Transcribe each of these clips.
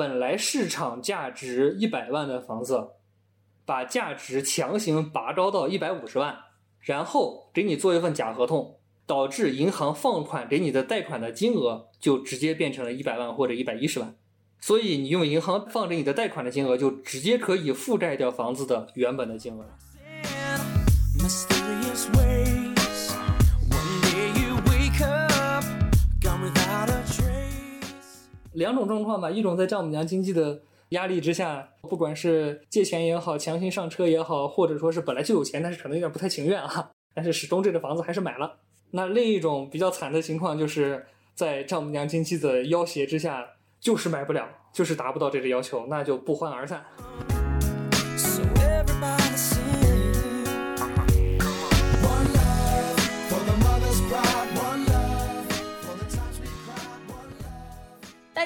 本来市场价值一百万的房子，把价值强行拔高到一百五十万，然后给你做一份假合同，导致银行放款给你的贷款的金额就直接变成了一百万或者一百一十万。所以你用银行放给你的贷款的金额，就直接可以覆盖掉房子的原本的金额。两种状况吧，一种在丈母娘经济的压力之下，不管是借钱也好，强行上车也好，或者说是本来就有钱，但是可能有点不太情愿啊，但是始终这个房子还是买了。那另一种比较惨的情况，就是在丈母娘经济的要挟之下，就是买不了，就是达不到这个要求，那就不欢而散。So everybody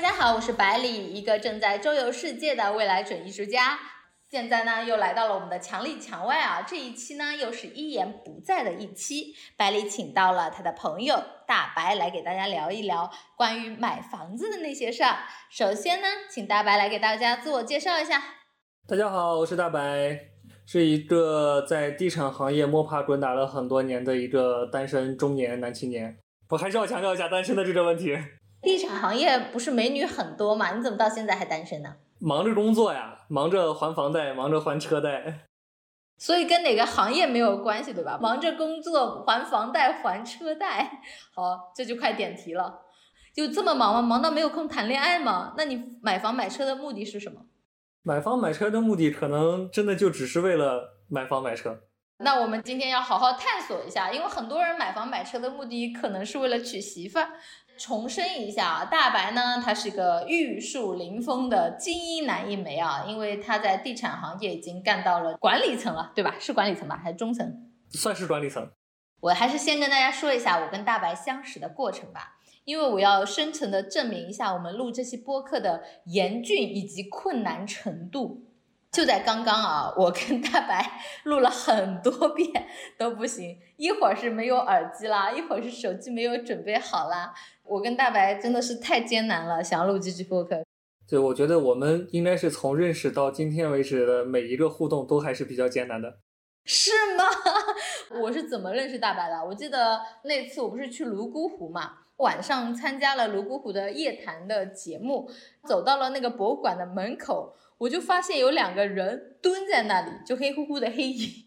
大家好，我是百里，一个正在周游世界的未来准艺术家。现在呢，又来到了我们的墙里墙外啊！这一期呢，又是一言不在的一期。百里请到了他的朋友大白来给大家聊一聊关于买房子的那些事儿。首先呢，请大白来给大家自我介绍一下。大家好，我是大白，是一个在地产行业摸爬滚打了很多年的一个单身中年男青年。我还是要强调一下单身的这个问题。地产行业不是美女很多吗？你怎么到现在还单身呢？忙着工作呀，忙着还房贷，忙着还车贷。所以跟哪个行业没有关系，对吧？忙着工作，还房贷，还车贷。好，这就快点题了。就这么忙吗？忙到没有空谈恋爱吗？那你买房买车的目的是什么？买房买车的目的，可能真的就只是为了买房买车。那我们今天要好好探索一下，因为很多人买房买车的目的可能是为了娶媳妇儿。重申一下啊，大白呢，他是个玉树临风的精英男一枚啊，因为他在地产行业已经干到了管理层了，对吧？是管理层吧，还是中层？算是管理层。我还是先跟大家说一下我跟大白相识的过程吧，因为我要深层的证明一下我们录这期播客的严峻以及困难程度。就在刚刚啊，我跟大白录了很多遍都不行，一会儿是没有耳机啦，一会儿是手机没有准备好啦。我跟大白真的是太艰难了，想要录这期播客。对，我觉得我们应该是从认识到今天为止的每一个互动都还是比较艰难的。是吗？我是怎么认识大白的？我记得那次我不是去泸沽湖嘛，晚上参加了泸沽湖的夜谈的节目，走到了那个博物馆的门口，我就发现有两个人蹲在那里，就黑乎乎的黑影。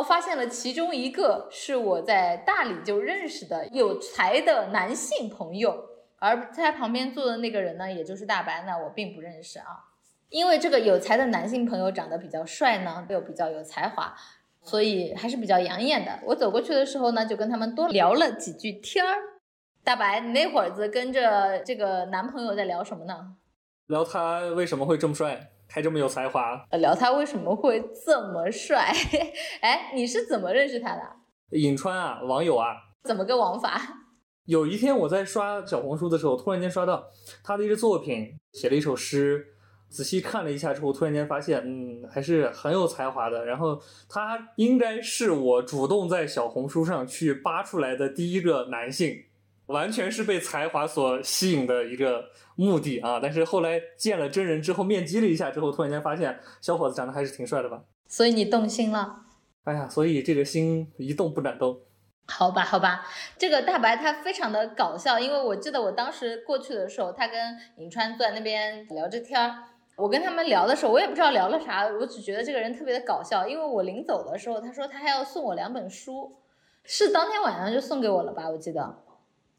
我发现了其中一个是我在大理就认识的有才的男性朋友，而在旁边坐的那个人呢，也就是大白呢，我并不认识啊。因为这个有才的男性朋友长得比较帅呢，又比较有才华，所以还是比较养眼的。我走过去的时候呢，就跟他们多聊了几句天儿。大白，你那会儿子跟着这个男朋友在聊什么呢？聊他为什么会这么帅，还这么有才华。呃聊他为什么会这么帅？哎，你是怎么认识他的？颍川啊，网友啊，怎么个网法？有一天我在刷小红书的时候，突然间刷到他的一个作品，写了一首诗。仔细看了一下之后，突然间发现，嗯，还是很有才华的。然后他应该是我主动在小红书上去扒出来的第一个男性，完全是被才华所吸引的一个目的啊。但是后来见了真人之后，面基了一下之后，突然间发现小伙子长得还是挺帅的吧？所以你动心了？哎呀，所以这个心一动不敢动。好吧，好吧，这个大白他非常的搞笑，因为我记得我当时过去的时候，他跟颍川坐在那边聊着天儿。我跟他们聊的时候，我也不知道聊了啥，我只觉得这个人特别的搞笑。因为我临走的时候，他说他还要送我两本书，是当天晚上就送给我了吧？我记得。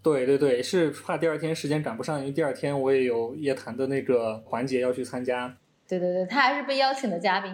对对对，是怕第二天时间赶不上，因为第二天我也有夜谈的那个环节要去参加。对对对，他还是被邀请的嘉宾。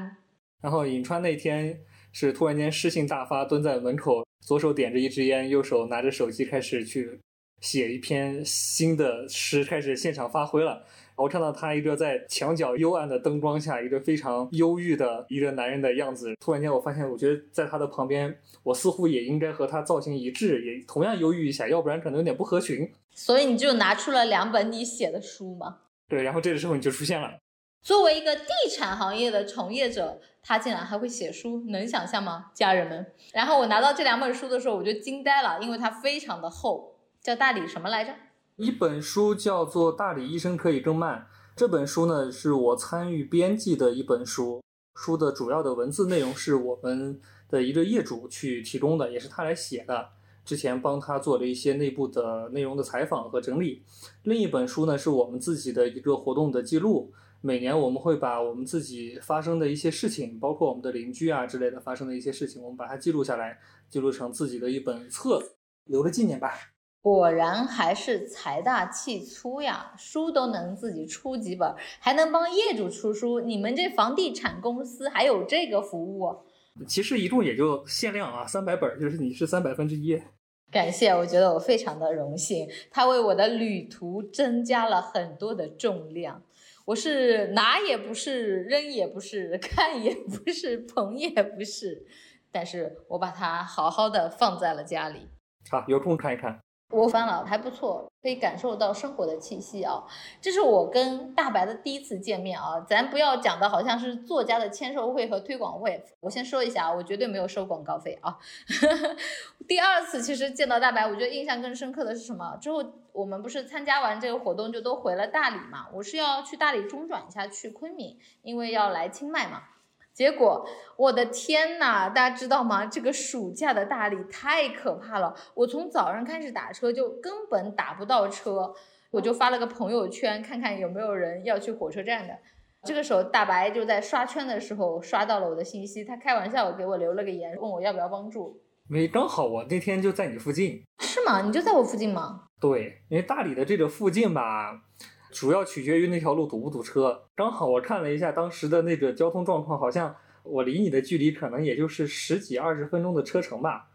然后尹川那天是突然间诗兴大发，蹲在门口，左手点着一支烟，右手拿着手机开始去写一篇新的诗，开始现场发挥了。我看到他一个在墙角幽暗的灯光下，一个非常忧郁的一个男人的样子。突然间，我发现，我觉得在他的旁边，我似乎也应该和他造型一致，也同样忧郁一下，要不然可能有点不合群。所以你就拿出了两本你写的书吗？对，然后这个时候你就出现了。作为一个地产行业的从业者，他竟然还会写书，能想象吗，家人们？然后我拿到这两本书的时候，我就惊呆了，因为它非常的厚，叫大理什么来着？一本书叫做《大理医生可以更慢》，这本书呢是我参与编辑的一本书，书的主要的文字内容是我们的一个业主去提供的，也是他来写的。之前帮他做了一些内部的内容的采访和整理。另一本书呢是我们自己的一个活动的记录。每年我们会把我们自己发生的一些事情，包括我们的邻居啊之类的发生的一些事情，我们把它记录下来，记录成自己的一本册子，留个纪念吧。果然还是财大气粗呀，书都能自己出几本，还能帮业主出书。你们这房地产公司还有这个服务？啊其实一共也就限量啊，三百本儿，就是你是三百分之一。感谢，我觉得我非常的荣幸，它为我的旅途增加了很多的重量。我是拿也不是，扔也不是，看也不是，捧也不是，但是我把它好好的放在了家里。好，有空看一看。我翻了，还不错，可以感受到生活的气息啊。这是我跟大白的第一次见面啊，咱不要讲的好像是作家的签售会和推广会。我先说一下啊，我绝对没有收广告费啊。第二次其实见到大白，我觉得印象更深刻的是什么？之后我们不是参加完这个活动就都回了大理嘛？我是要去大理中转一下去昆明，因为要来清迈嘛。结果，我的天呐，大家知道吗？这个暑假的大理太可怕了。我从早上开始打车，就根本打不到车。我就发了个朋友圈，看看有没有人要去火车站的。这个时候，大白就在刷圈的时候刷到了我的信息，他开玩笑给我留了个言，问我要不要帮助。没刚好我那天就在你附近。是吗？你就在我附近吗？对，因为大理的这个附近吧，主要取决于那条路堵不堵车。刚好我看了一下当时的那个交通状况，好像我离你的距离可能也就是十几二十分钟的车程吧，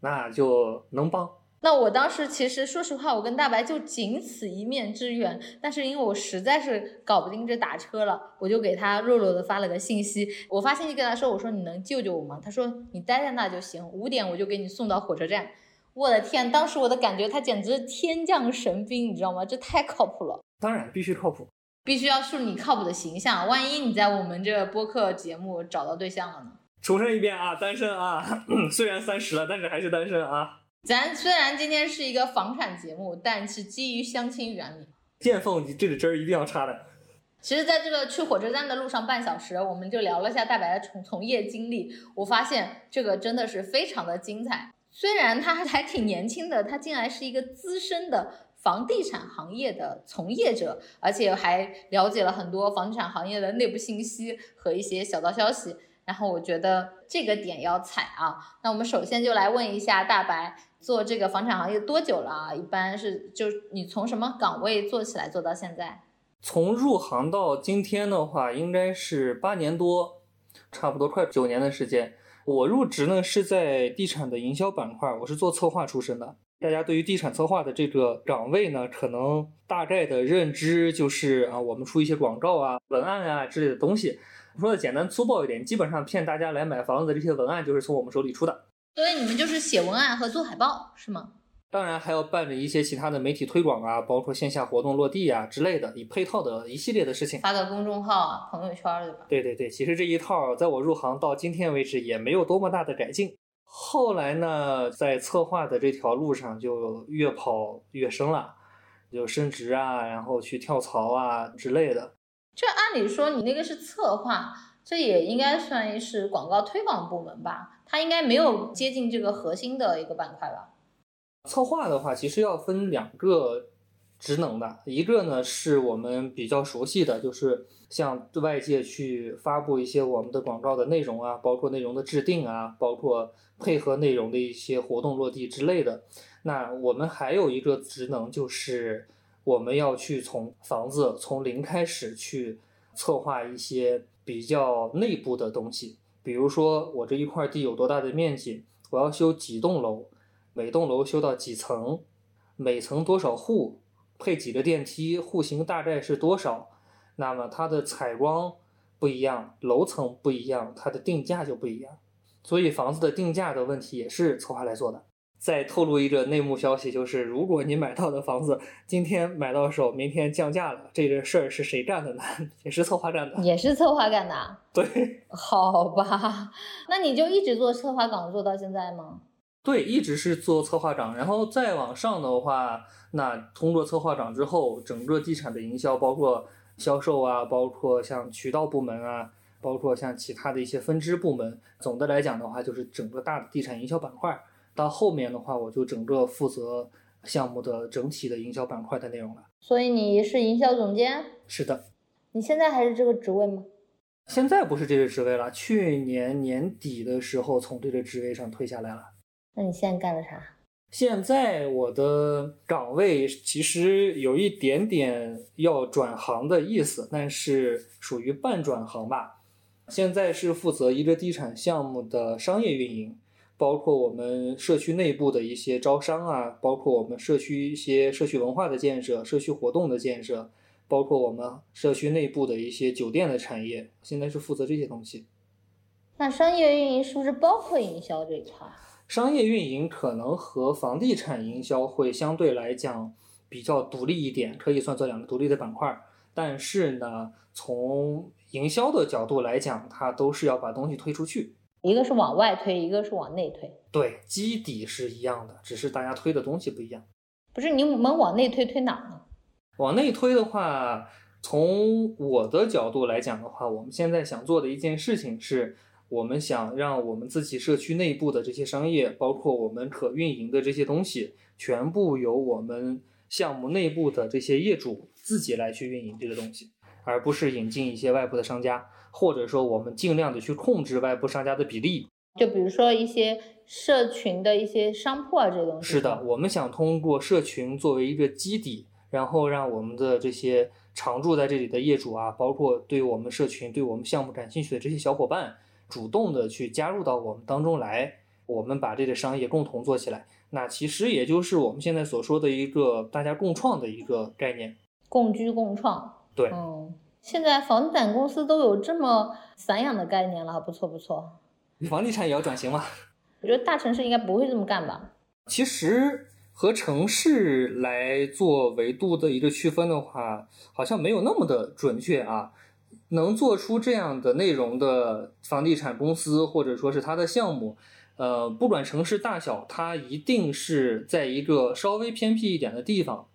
那就能帮。那我当时其实说实话，我跟大白就仅此一面之缘，但是因为我实在是搞不定这打车了，我就给他弱弱的发了个信息。我发信息跟他说，我说你能救救我吗？他说你待在那就行，五点我就给你送到火车站。我的天，当时我的感觉他简直是天降神兵，你知道吗？这太靠谱了。当然必须靠谱。必须要树立你靠谱的形象，万一你在我们这播客节目找到对象了呢？重申一遍啊，单身啊，虽然三十了，但是还是单身啊。咱虽然今天是一个房产节目，但是基于相亲原理。见缝你这个针儿一定要插的。其实，在这个去火车站的路上半小时，我们就聊了下大白的从从业经历。我发现这个真的是非常的精彩。虽然他还挺年轻的，他竟然是一个资深的房地产行业的从业者，而且还了解了很多房地产行业的内部信息和一些小道消息。然后我觉得这个点要踩啊。那我们首先就来问一下大白，做这个房产行业多久了啊？一般是就你从什么岗位做起来做到现在？从入行到今天的话，应该是八年多，差不多快九年的时间。我入职呢是在地产的营销板块，我是做策划出身的。大家对于地产策划的这个岗位呢，可能大概的认知就是啊，我们出一些广告啊、文案啊之类的东西。说的简单粗暴一点，基本上骗大家来买房子的这些文案就是从我们手里出的。所以你们就是写文案和做海报是吗？当然还要办理一些其他的媒体推广啊，包括线下活动落地啊之类的，以配套的一系列的事情。发个公众号啊、朋友圈对吧？对对对，其实这一套在我入行到今天为止也没有多么大的改进。后来呢，在策划的这条路上就越跑越深了，就升职啊，然后去跳槽啊之类的。这按理说你那个是策划，这也应该算是广告推广部门吧？它应该没有接近这个核心的一个板块吧？策划的话，其实要分两个职能的，一个呢是我们比较熟悉的，就是向外界去发布一些我们的广告的内容啊，包括内容的制定啊，包括配合内容的一些活动落地之类的。那我们还有一个职能，就是我们要去从房子从零开始去策划一些比较内部的东西，比如说我这一块地有多大的面积，我要修几栋楼。每栋楼修到几层，每层多少户，配几个电梯，户型大概是多少？那么它的采光不一样，楼层不一样，它的定价就不一样。所以房子的定价的问题也是策划来做的。再透露一个内幕消息，就是如果你买到的房子今天买到手，明天降价了，这个事儿是谁干的呢？也是策划干的。也是策划干的啊？对 好吧，那你就一直做策划岗做到现在吗？对，一直是做策划长，然后再往上的话，那通过策划长之后，整个地产的营销，包括销售啊，包括像渠道部门啊，包括像其他的一些分支部门。总的来讲的话，就是整个大的地产营销板块。到后面的话，我就整个负责项目的整体的营销板块的内容了。所以你是营销总监，是的，你现在还是这个职位吗？现在不是这个职位了，去年年底的时候从这个职位上退下来了。那你现在干了啥？现在我的岗位其实有一点点要转行的意思，但是属于半转行吧。现在是负责一个地产项目的商业运营，包括我们社区内部的一些招商啊，包括我们社区一些社区文化的建设、社区活动的建设，包括我们社区内部的一些酒店的产业，现在是负责这些东西。那商业运营是不是包括营销这一块？商业运营可能和房地产营销会相对来讲比较独立一点，可以算作两个独立的板块。但是呢，从营销的角度来讲，它都是要把东西推出去。一个是往外推，一个是往内推。对，基底是一样的，只是大家推的东西不一样。不是你们往内推推哪儿呢？往内推的话，从我的角度来讲的话，我们现在想做的一件事情是，我们想让我们自己社区内部的这些商业，包括我们可运营的这些东西，全部由我们项目内部的这些业主自己来去运营这个东西，而不是引进一些外部的商家，或者说我们尽量的去控制外部商家的比例。就比如说一些社群的一些商铺啊，这些东西。是的，。我们想通过社群作为一个基底，然后让我们的这些常住在这里的业主啊，包括对我们社群、对我们项目感兴趣的这些小伙伴，主动的去加入到我们当中来，我们把这个商业共同做起来。那其实也就是我们现在所说的一个大家共创的一个概念。共居共创。对，嗯，现在房地产公司都有这么散养的概念了，不错不错。房地产也要转型吗。我觉得大城市应该不会这么干吧？其实和城市来做维度的一个区分的话，好像没有那么的准确啊。能做出这样的内容的房地产公司或者说是它的项目，呃，不管城市大小，它一定是在一个稍微偏僻一点的地方，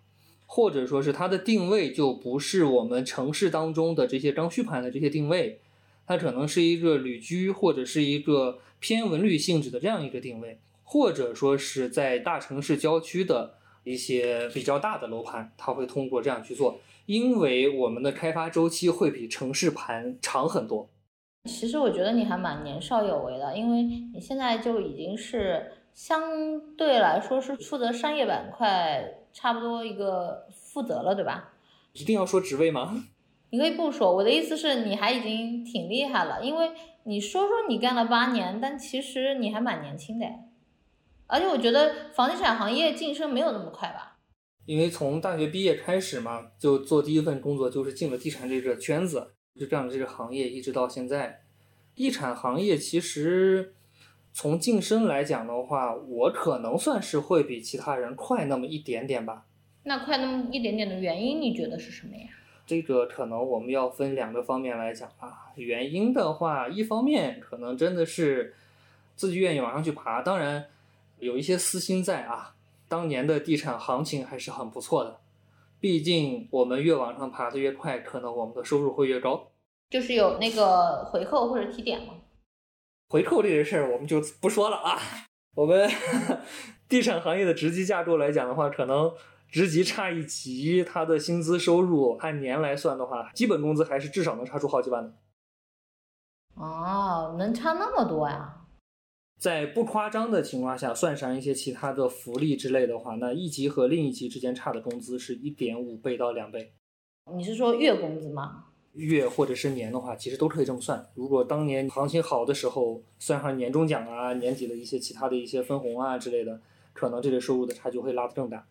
或者说是它的定位就不是我们城市当中的这些刚需盘的这些定位，它可能是一个旅居或者是一个偏文旅性质的这样一个定位，或者说是在大城市郊区的一些比较大的楼盘，它会通过这样去做，因为我们的开发周期会比城市盘长很多。其实我觉得你还蛮年少有为的，因为你现在就已经是相对来说是负责商业板块差不多一个负责了，对吧？一定要说职位吗？你可以不说，我的意思是你还已经挺厉害了，因为你说说你干了八年，但其实你还蛮年轻的，而且我觉得房地产行业晋升没有那么快吧？因为从大学毕业开始嘛，就做第一份工作就是进了地产这个圈子，就这样的这个行业一直到现在。地产行业其实从晋升来讲的话，我可能算是会比其他人快那么一点点吧。那快那么一点点的原因，你觉得是什么呀？这个可能我们要分两个方面来讲啊。原因的话，一方面可能真的是自己愿意往上去爬，当然有一些私心在啊。当年的地产行情还是很不错的，毕竟我们越往上爬的越快，可能我们的收入会越高。就是有那个回扣或者提点吗？回扣这个事儿我们就不说了啊。我们 地产行业的职级架构来讲的话，可能职级差一级，他的薪资收入按年来算的话，基本工资还是至少能差出好几万的。哦，能差那么多呀？在不夸张的情况下，算上一些其他的福利之类的话，那一级和另一级之间差的工资是一点五倍到两倍。你是说月工资吗？月或者是年的话，其实都可以这么算。如果当年行情好的时候，算上年终奖啊、年底的一些其他的一些分红啊之类的，可能这个收入的差距会拉得更大。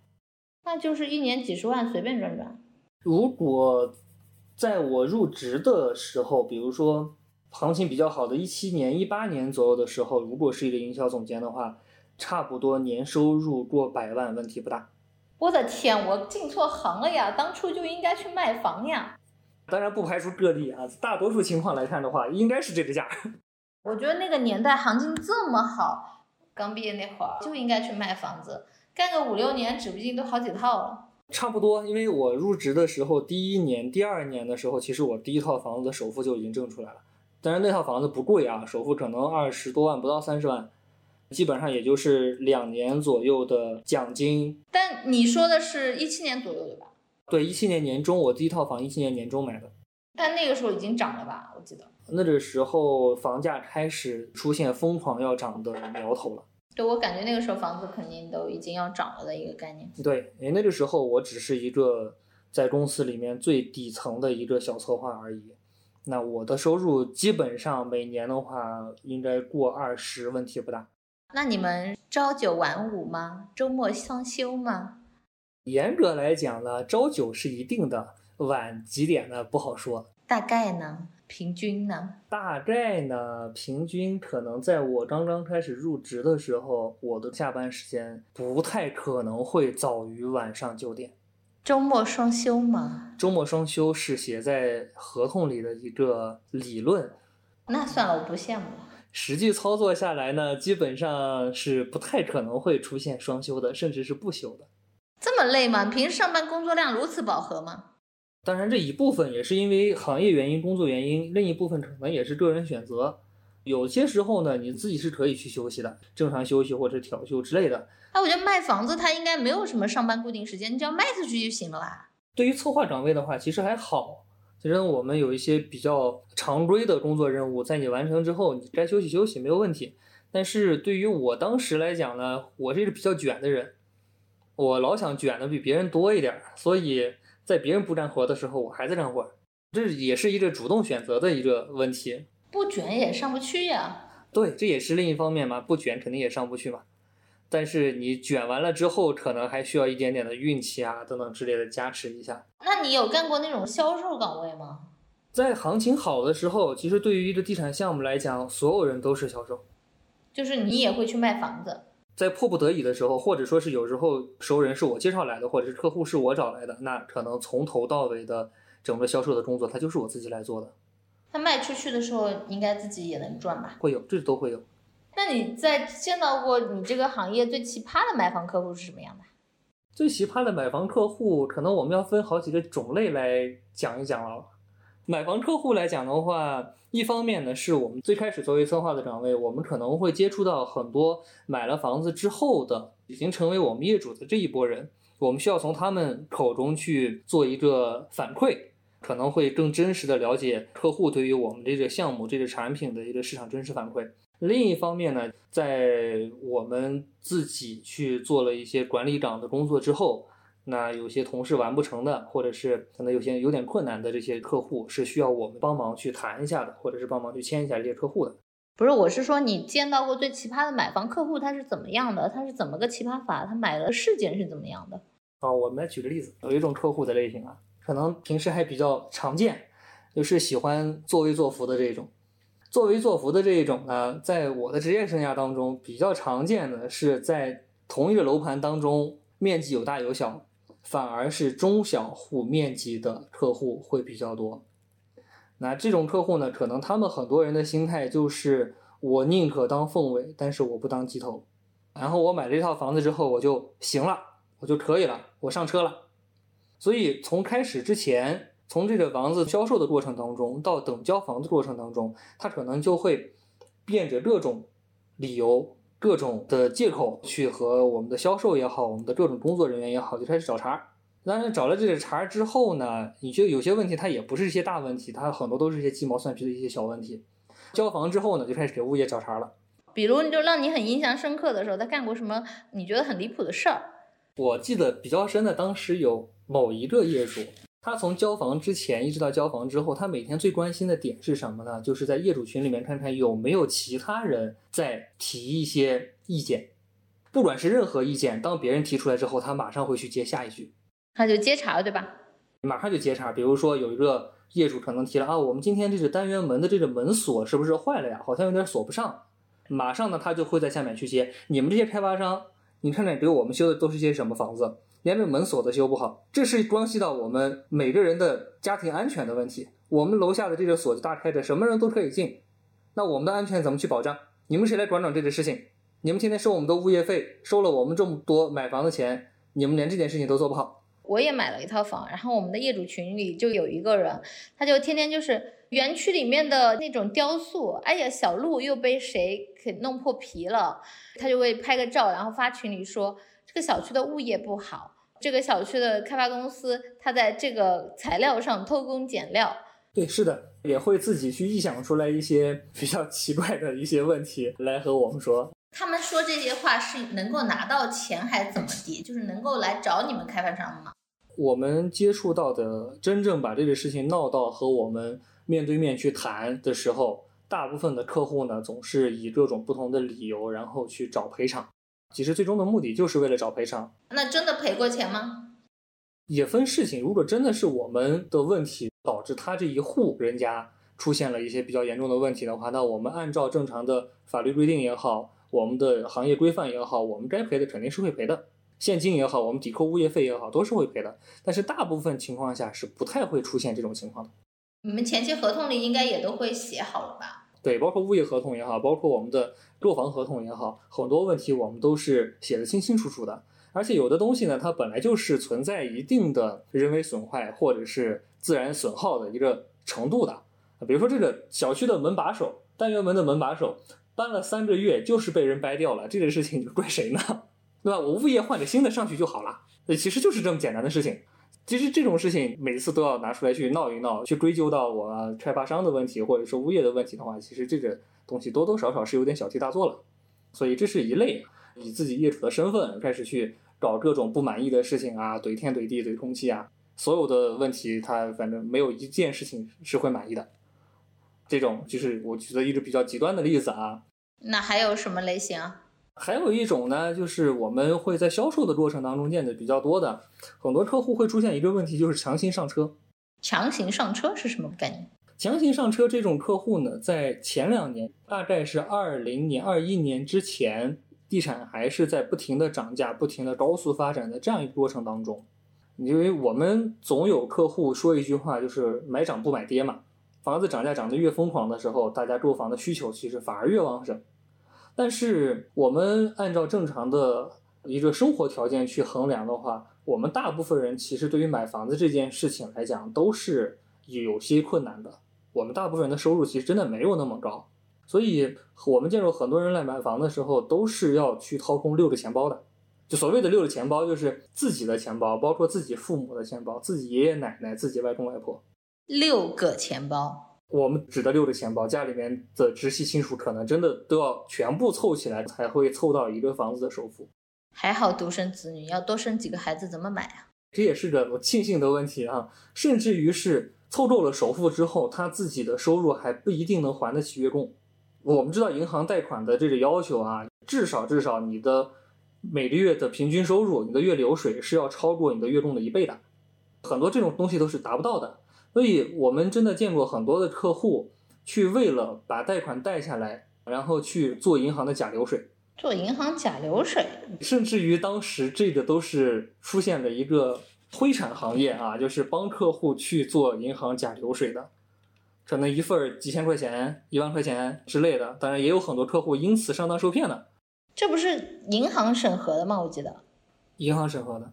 那就是一年几十万随便赚赚。如果在我入职的时候，比如说行情比较好的一七年、一八年左右的时候，如果是一个营销总监的话，差不多年收入过百万问题不大。我的天，我进错行了呀！当初就应该去卖房呀。当然不排除个例啊，大多数情况来看的话，应该是这个价。我觉得那个年代行情这么好，刚毕业那会儿就应该去卖房子，干个五六年，指不定都好几套了。差不多，因为我入职的时候，第一年、第二年的时候，其实我第一套房子的首付就已经挣出来了。当然那套房子不贵啊，首付可能二十多万，不到三十万，基本上也就是两年左右的奖金。但你说的是一七年左右对吧？对，一七年年中我第一套房一七年年中买的，但那个时候已经涨了吧？我记得。那个时候房价开始出现疯狂要涨的苗头了。对，我感觉那个时候房子肯定都已经要涨了的一个概念。对，哎那个时候我只是一个在公司里面最底层的一个小策划而已。那我的收入基本上每年的话，应该过二十，问题不大。那你们朝九晚五吗？周末双休吗？严格来讲呢，朝九是一定的，晚几点呢不好说。大概呢？平均呢？大概呢，平均可能在我刚刚开始入职的时候，我的下班时间不太可能会早于晚上九点。周末双休吗？周末双休是写在合同里的一个理论，那算了，我不羡慕了。实际操作下来呢，基本上是不太可能会出现双休的，甚至是不休的。这么累吗？平时上班工作量如此饱和吗？当然，这一部分也是因为行业原因、工作原因，另一部分可能也是个人选择。有些时候呢，你自己是可以去休息的，正常休息或者调休之类的。啊，我觉得卖房子它应该没有什么上班固定时间，你只要卖出去就行了吧？对于策划岗位的话，其实还好。其实我们有一些比较常规的工作任务，在你完成之后，你该休息休息没有问题。但是对于我当时来讲呢，我是一个比较卷的人，我老想卷的比别人多一点儿，所以在别人不干活的时候，我还在干活。这也是一个主动选择的一个问题。不卷也上不去呀。对，这也是另一方面嘛，不卷肯定也上不去嘛。但是你卷完了之后，可能还需要一点点的运气啊等等之类的加持一下。那你有干过那种销售岗位吗？在行情好的时候，其实对于一个地产项目来讲，所有人都是销售。就是你也会去卖房子，在迫不得已的时候，或者说是有时候熟人是我介绍来的，或者是客户是我找来的，那可能从头到尾的整个销售的工作，它就是我自己来做的。他卖出去的时候应该自己也能赚吧？会有，这都会有。那你在见到过你这个行业最奇葩的买房客户是什么样的？最奇葩的买房客户，可能我们要分好几个种类来讲一讲了。买房客户来讲的话，一方面呢，是我们最开始作为策划的岗位，我们可能会接触到很多买了房子之后的，已经成为我们业主的这一波人，我们需要从他们口中去做一个反馈，可能会更真实的了解客户对于我们这个项目、这个产品的一个市场真实反馈。另一方面呢，在我们自己去做了一些管理岗的工作之后，那有些同事完不成的，或者是可能有些有点困难的这些客户，是需要我们帮忙去谈一下的，或者是帮忙去签一下这些客户的。不是，我是说你见到过最奇葩的买房客户他是怎么样的？他是怎么个奇葩法？他买的事件是怎么样的？啊，我们来举个例子，有一种客户的类型啊，可能平时还比较常见，就是喜欢作威作福的这种。作威作福的这一种呢，在我的职业生涯当中比较常见的是在同一个楼盘当中，面积有大有小，反而是中小户面积的客户会比较多。那这种客户呢，可能他们很多人的心态就是我宁可当凤尾，但是我不当鸡头。然后我买这套房子之后，我就行了，我就可以了，我上车了。所以从开始之前，从这个房子销售的过程当中，到等交房的过程当中，他可能就会变着各种理由、各种的借口去和我们的销售也好，我们的各种工作人员也好，就开始找茬。当然，找了这个茬之后呢，你就有些问题它也不是一些大问题，它很多都是一些鸡毛蒜皮的一些小问题。交房之后呢，就开始给物业找茬了。比如，就让你很印象深刻的时候，他干过什么你觉得很离谱的事儿？我记得比较深的，当时有某一个业主，他从交房之前一直到交房之后，他每天最关心的点是什么呢？就是在业主群里面看看有没有其他人在提一些意见，不管是任何意见，当别人提出来之后，他马上会去接下一句，他就接茬了，对吧？马上就接茬。比如说有一个业主可能提了啊，我们今天这个单元门的这个门锁是不是坏了呀？好像有点锁不上。马上呢，他就会在下面去接你们这些开发商，你看看给我们修的都是些什么房子，连这门锁都修不好，这是关系到我们每个人的家庭安全的问题。我们楼下的这个锁就大开着，什么人都可以进，那我们的安全怎么去保障？你们谁来管管这个事情？你们天天收我们的物业费，收了我们这么多买房的钱，你们连这件事情都做不好。我也买了一套房，然后我们的业主群里就有一个人，他就天天就是园区里面的那种雕塑，哎呀，小鹿又被谁给弄破皮了，他就会拍个照，然后发群里说这个小区的物业不好，这个小区的开发公司他在这个材料上偷工减料。对，是的，也会自己去臆想出来一些比较奇怪的一些问题来和我们说。他们说这些话是能够拿到钱还是怎么地？就是能够来找你们开发商吗？我们接触到的真正把这个事情闹到和我们面对面去谈的时候，大部分的客户呢总是以各种不同的理由，然后去找赔偿。其实最终的目的就是为了找赔偿。那真的赔过钱吗？也分事情，如果真的是我们的问题导致他这一户人家出现了一些比较严重的问题的话，那我们按照正常的法律规定也好，我们的行业规范也好，我们该赔的肯定是会赔的。现金也好，我们抵扣物业费也好，都是会赔的。但是大部分情况下是不太会出现这种情况的。你们前期合同里应该也都会写好了吧？对，包括物业合同也好，包括我们的购房合同也好，很多问题我们都是写的清清楚楚的。而且有的东西呢，它本来就是存在一定的人为损坏或者是自然损耗的一个程度的。比如说这个小区的门把手，单元门的门把手搬了三个月，就是被人掰掉了，这个事情就怪谁呢？对吧？我物业换个新的上去就好了。呃，其实就是这么简单的事情。其实这种事情每次都要拿出来去闹一闹，去追究到我开发商的问题或者说物业的问题的话，其实这个东西多多少少是有点小题大做了。所以这是一类以自己业主的身份开始去搞各种不满意的事情啊，怼天怼地怼空气啊，所有的问题他反正没有一件事情是会满意的。这种就是我举的一个比较极端的例子啊。那还有什么类型？还有一种呢，就是我们会在销售的过程当中见的比较多的，很多客户会出现一个问题，就是强行上车。强行上车是什么概念？强行上车这种客户呢，在前两年，大概是二零年、二一年之前，地产还是在不停的涨价、不停的高速发展的这样一个过程当中。因为我们总有客户说一句话，就是买涨不买跌嘛。房子涨价涨得越疯狂的时候，大家购房的需求其实反而越旺盛。但是我们按照正常的一个生活条件去衡量的话，我们大部分人其实对于买房子这件事情来讲都是有些困难的。我们大部分人的收入其实真的没有那么高，所以我们见过很多人来买房的时候都是要去掏空六个钱包的。就所谓的六个钱包，就是自己的钱包，包括自己父母的钱包、自己爷爷奶奶、自己外公外婆。六个钱包，我们指的六个钱包，家里面的直系亲属可能真的都要全部凑起来才会凑到一个房子的首付。还好独生子女，要多生几个孩子怎么买啊？这也是个我庆幸的问题啊，甚至于是凑够了首付之后，他自己的收入还不一定能还得起月供。我们知道银行贷款的这个要求啊，至少至少你的每个月的平均收入，你的月流水是要超过你的月供的一倍的，很多这种东西都是达不到的。所以我们真的见过很多的客户去为了把贷款贷下来，然后去做银行的假流水。做银行假流水，甚至于当时这个都是出现了一个灰产行业啊，就是帮客户去做银行假流水的，可能一份几千块钱、一万块钱之类的。当然也有很多客户因此上当受骗的，这不是银行审核的吗？我记得。银行审核的，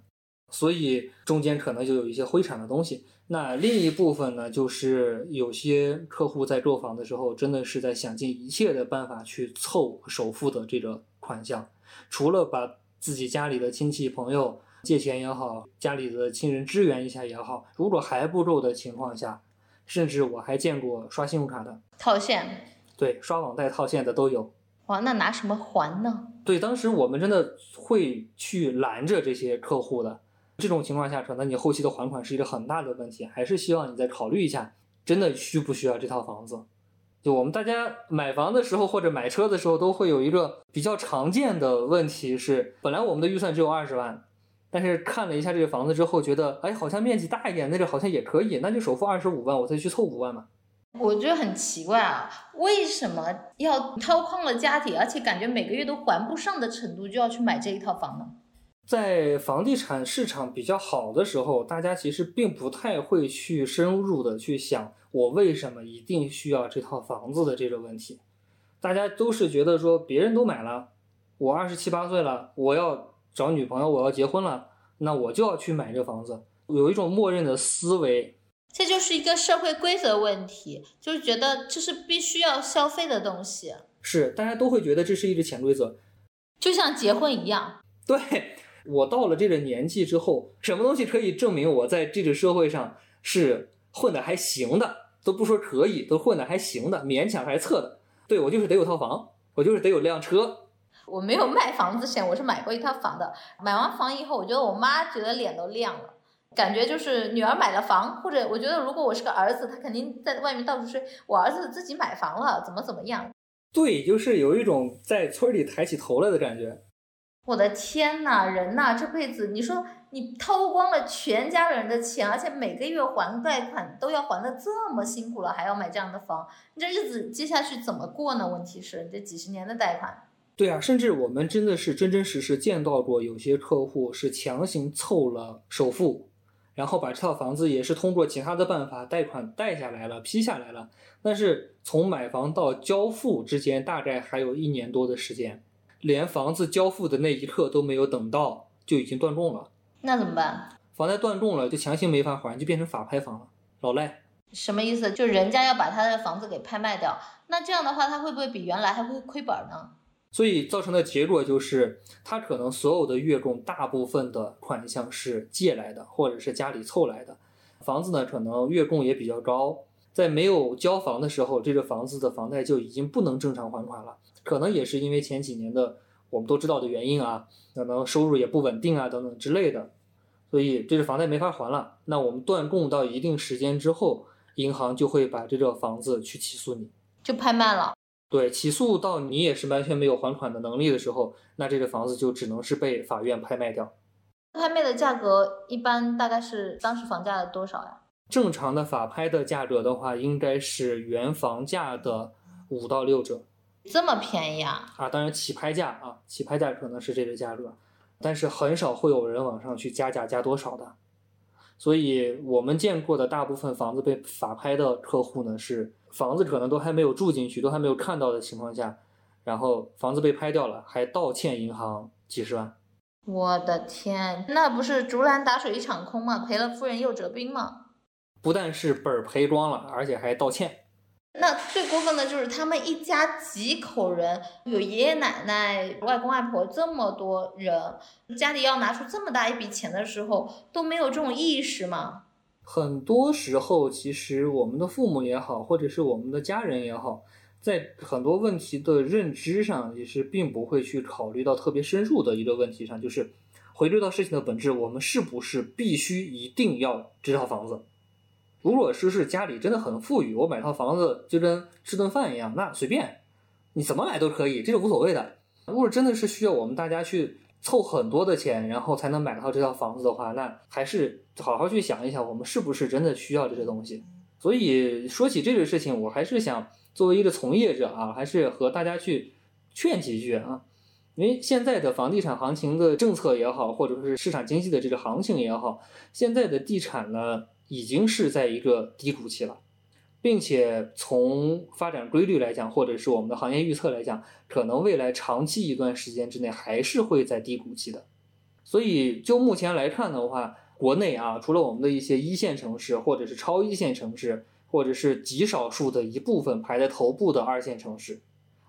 所以中间可能就有一些灰产的东西。那另一部分呢，就是有些客户在购房的时候，真的是在想尽一切的办法去凑首付的这个款项，除了把自己家里的亲戚朋友借钱也好，家里的亲人支援一下也好，如果还不够的情况下，甚至我还见过刷信用卡的，套现，对，刷网贷套现的都有。哇，那拿什么还呢？对，当时我们真的会去拦着这些客户的。这种情况下，可能你后期的还款是一个很大的问题，还是希望你再考虑一下，真的需不需要这套房子？就我们大家买房的时候或者买车的时候，都会有一个比较常见的问题是，本来我们的预算只有二十万，但是看了一下这个房子之后，觉得哎，好像面积大一点，那个好像也可以，那就首付二十五万，我再去凑五万嘛。我觉得很奇怪啊，为什么要掏空了家底，而且感觉每个月都还不上的程度，就要去买这一套房呢？在房地产市场比较好的时候，大家其实并不太会去深入的去想，我为什么一定需要这套房子的这个问题。大家都是觉得说，别人都买了，我二十七八岁了，我要找女朋友，我要结婚了，那我就要去买这房子，有一种默认的思维。这就是一个社会规则问题，就是觉得这是必须要消费的东西，是，大家都会觉得这是一个潜规则。就像结婚一样。对我到了这个年纪之后，什么东西可以证明我在这个社会上是混的还行的？都不说可以，都混的还行的，勉强还测的。对我就是得有套房，我就是得有辆车。我没有卖房之前，我是买过一套房的。买完房以后，我觉得我妈觉得脸都亮了，感觉就是女儿买了房，或者我觉得如果我是个儿子，他肯定在外面到处吹，我儿子自己买房了，怎么怎么样。对，就是有一种在村里抬起头来的感觉。我的天呐，人呐，这辈子你说你掏光了全家人的钱，而且每个月还贷款都要还的这么辛苦了，还要买这样的房，你这日子接下去怎么过呢？问题是你这几十年的贷款。对啊，甚至我们真的是真真实实见到过有些客户是强行凑了首付，然后把这套房子也是通过其他的办法贷款贷下来了、批下来了，但是从买房到交付之间大概还有一年多的时间，连房子交付的那一刻都没有等到，就已经断供了。那怎么办？房贷断供了，就强行没法还，就变成法拍房了，老赖。什么意思？就人家要把他的房子给拍卖掉，那这样的话，他会不会比原来还会亏本呢？所以造成的结果就是，他可能所有的月供大部分的款项是借来的，或者是家里凑来的。房子呢，可能月供也比较高，在没有交房的时候，这个房子的房贷就已经不能正常还款了。可能也是因为前几年的我们都知道的原因啊，可能收入也不稳定啊等等之类的，所以这个房贷没法还了。那我们断供到一定时间之后，银行就会把这个房子去起诉你。就拍卖了。对，起诉到你也是完全没有还款的能力的时候，那这个房子就只能是被法院拍卖掉。拍卖的价格一般大概是当时房价的多少呀？正常的法拍的价格的话，应该是原房价的五到六折这么便宜啊？啊。当然，起拍价啊，起拍价可能是这个价格，但是很少会有人往上去加价加多少的。所以我们见过的大部分房子被法拍的客户呢，是房子可能都还没有住进去，都还没有看到的情况下，然后房子被拍掉了，还倒欠银行几十万。我的天，那不是竹篮打水一场空吗？赔了夫人又折兵吗？不但是本儿赔光了，而且还道歉。那最过分的就是他们一家几口人，有爷爷奶奶、外公外婆这么多人，家里要拿出这么大一笔钱的时候，都没有这种意识吗？很多时候，其实我们的父母也好，或者是我们的家人也好，在很多问题的认知上，也是并不会去考虑到特别深入的一个问题上，就是回归到事情的本质，我们是不是必须一定要这套房子？如果说是家里真的很富裕，我买套房子就跟吃顿饭一样，那随便，你怎么买都可以，这个无所谓的。如果真的是需要我们大家去凑很多的钱，然后才能买到这套房子的话，那还是好好去想一想，我们是不是真的需要这些东西。所以说起这个事情，我还是想作为一个从业者啊，还是和大家去劝几句啊。因为现在的房地产行情的政策也好，或者是市场经济的这个行情也好，现在的地产呢已经是在一个低谷期了，并且从发展规律来讲，或者是我们的行业预测来讲，可能未来长期一段时间之内还是会在低谷期的。所以就目前来看的话，国内啊，除了我们的一些一线城市，或者是超一线城市，或者是极少数的一部分排在头部的二线城市，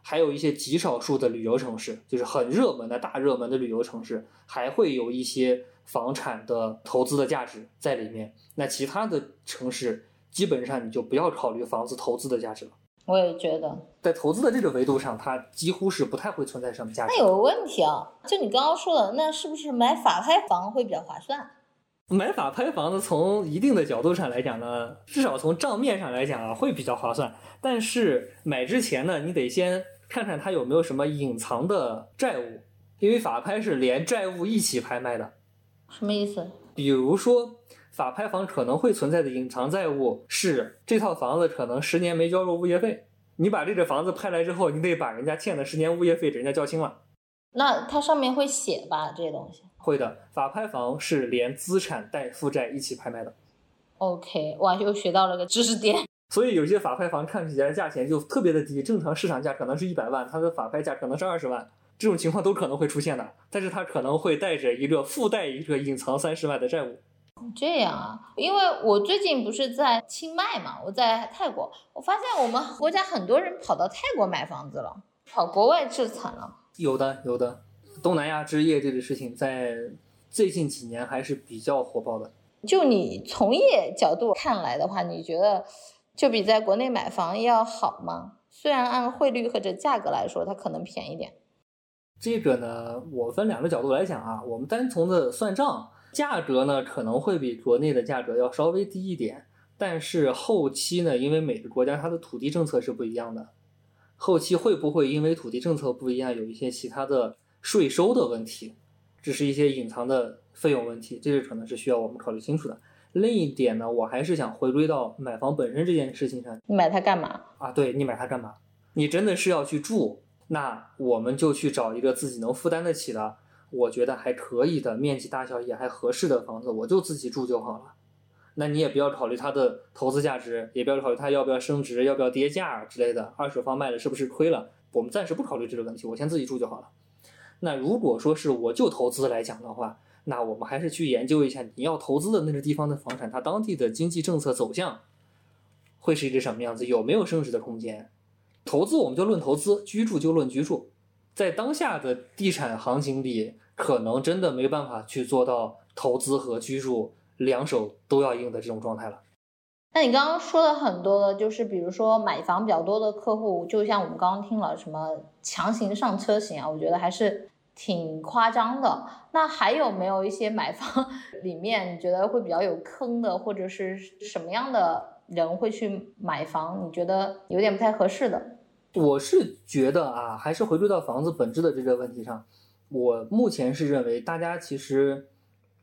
还有一些极少数的旅游城市，就是很热门的大热门的旅游城市，还会有一些房产的投资的价值在里面。那其他的城市，基本上你就不要考虑房子投资的价值了。我也觉得。在投资的这个维度上，它几乎是不太会存在什么价值那。有个问题啊，就你刚刚说的，那是不是买法拍房会比较划算？买法拍房子，从一定的角度上来讲呢，至少从账面上来讲啊，会比较划算。但是买之前呢，你得先看看它有没有什么隐藏的债务，因为法拍是连债务一起拍卖的。什么意思？比如说，法拍房可能会存在的隐藏债务是这套房子可能十年没交过物业费，你把这个房子拍来之后，你得把人家欠的十年物业费给人家交清了。那它上面会写吧这些东西会的，法拍房是连资产带负债一起拍卖的。？OK，哇，又学到了个知识点。所以有些法拍房看起来价钱就特别的低，正常市场价可能是一百万，它的法拍价可能是二十万，这种情况都可能会出现的，但是他可能会带着一个附带一个隐藏三十万的债务。这样啊，因为我最近不是在清迈嘛，我在泰国，我发现我们国家很多人跑到泰国买房子了，跑国外置产了。有的，有的，东南亚置业这个事情在最近几年还是比较火爆的。就你从业角度看来的话，你觉得就比在国内买房要好吗？虽然按汇率或者价格来说，它可能便宜点。这个呢，我分两个角度来讲啊，我们单从的算账，价格呢可能会比国内的价格要稍微低一点，但是后期呢，因为每个国家它的土地政策是不一样的，后期会不会因为土地政策不一样，有一些其他的税收的问题，这是一些隐藏的费用问题，这是可能是需要我们考虑清楚的。另一点呢，我还是想回归到买房本身这件事情上你买它干嘛？啊，对你买它干嘛？你真的是要去住，那我们就去找一个自己能负担得起的，我觉得还可以的，面积大小也还合适的房子，我就自己住就好了。那你也不要考虑它的投资价值，也不要考虑它要不要升值，要不要跌价之类的，二手房卖了是不是亏了？我们暂时不考虑这个问题，我先自己住就好了。那如果说是我就投资来讲的话，那我们还是去研究一下你要投资的那个地方的房产，它当地的经济政策走向会是一个什么样子，有没有升值的空间？投资我们就论投资，居住就论居住。在当下的地产行情里，可能真的没办法去做到投资和居住两手都要硬的这种状态了。那你刚刚说的很多的，就是比如说买房比较多的客户，就像我们刚刚听了什么强行上车型啊，我觉得还是挺夸张的。那还有没有一些买房 里面你觉得会比较有坑的，或者是什么样的人会去买房？你觉得有点不太合适的？我是觉得啊，还是回归到房子本质的这个问题上，我目前是认为大家其实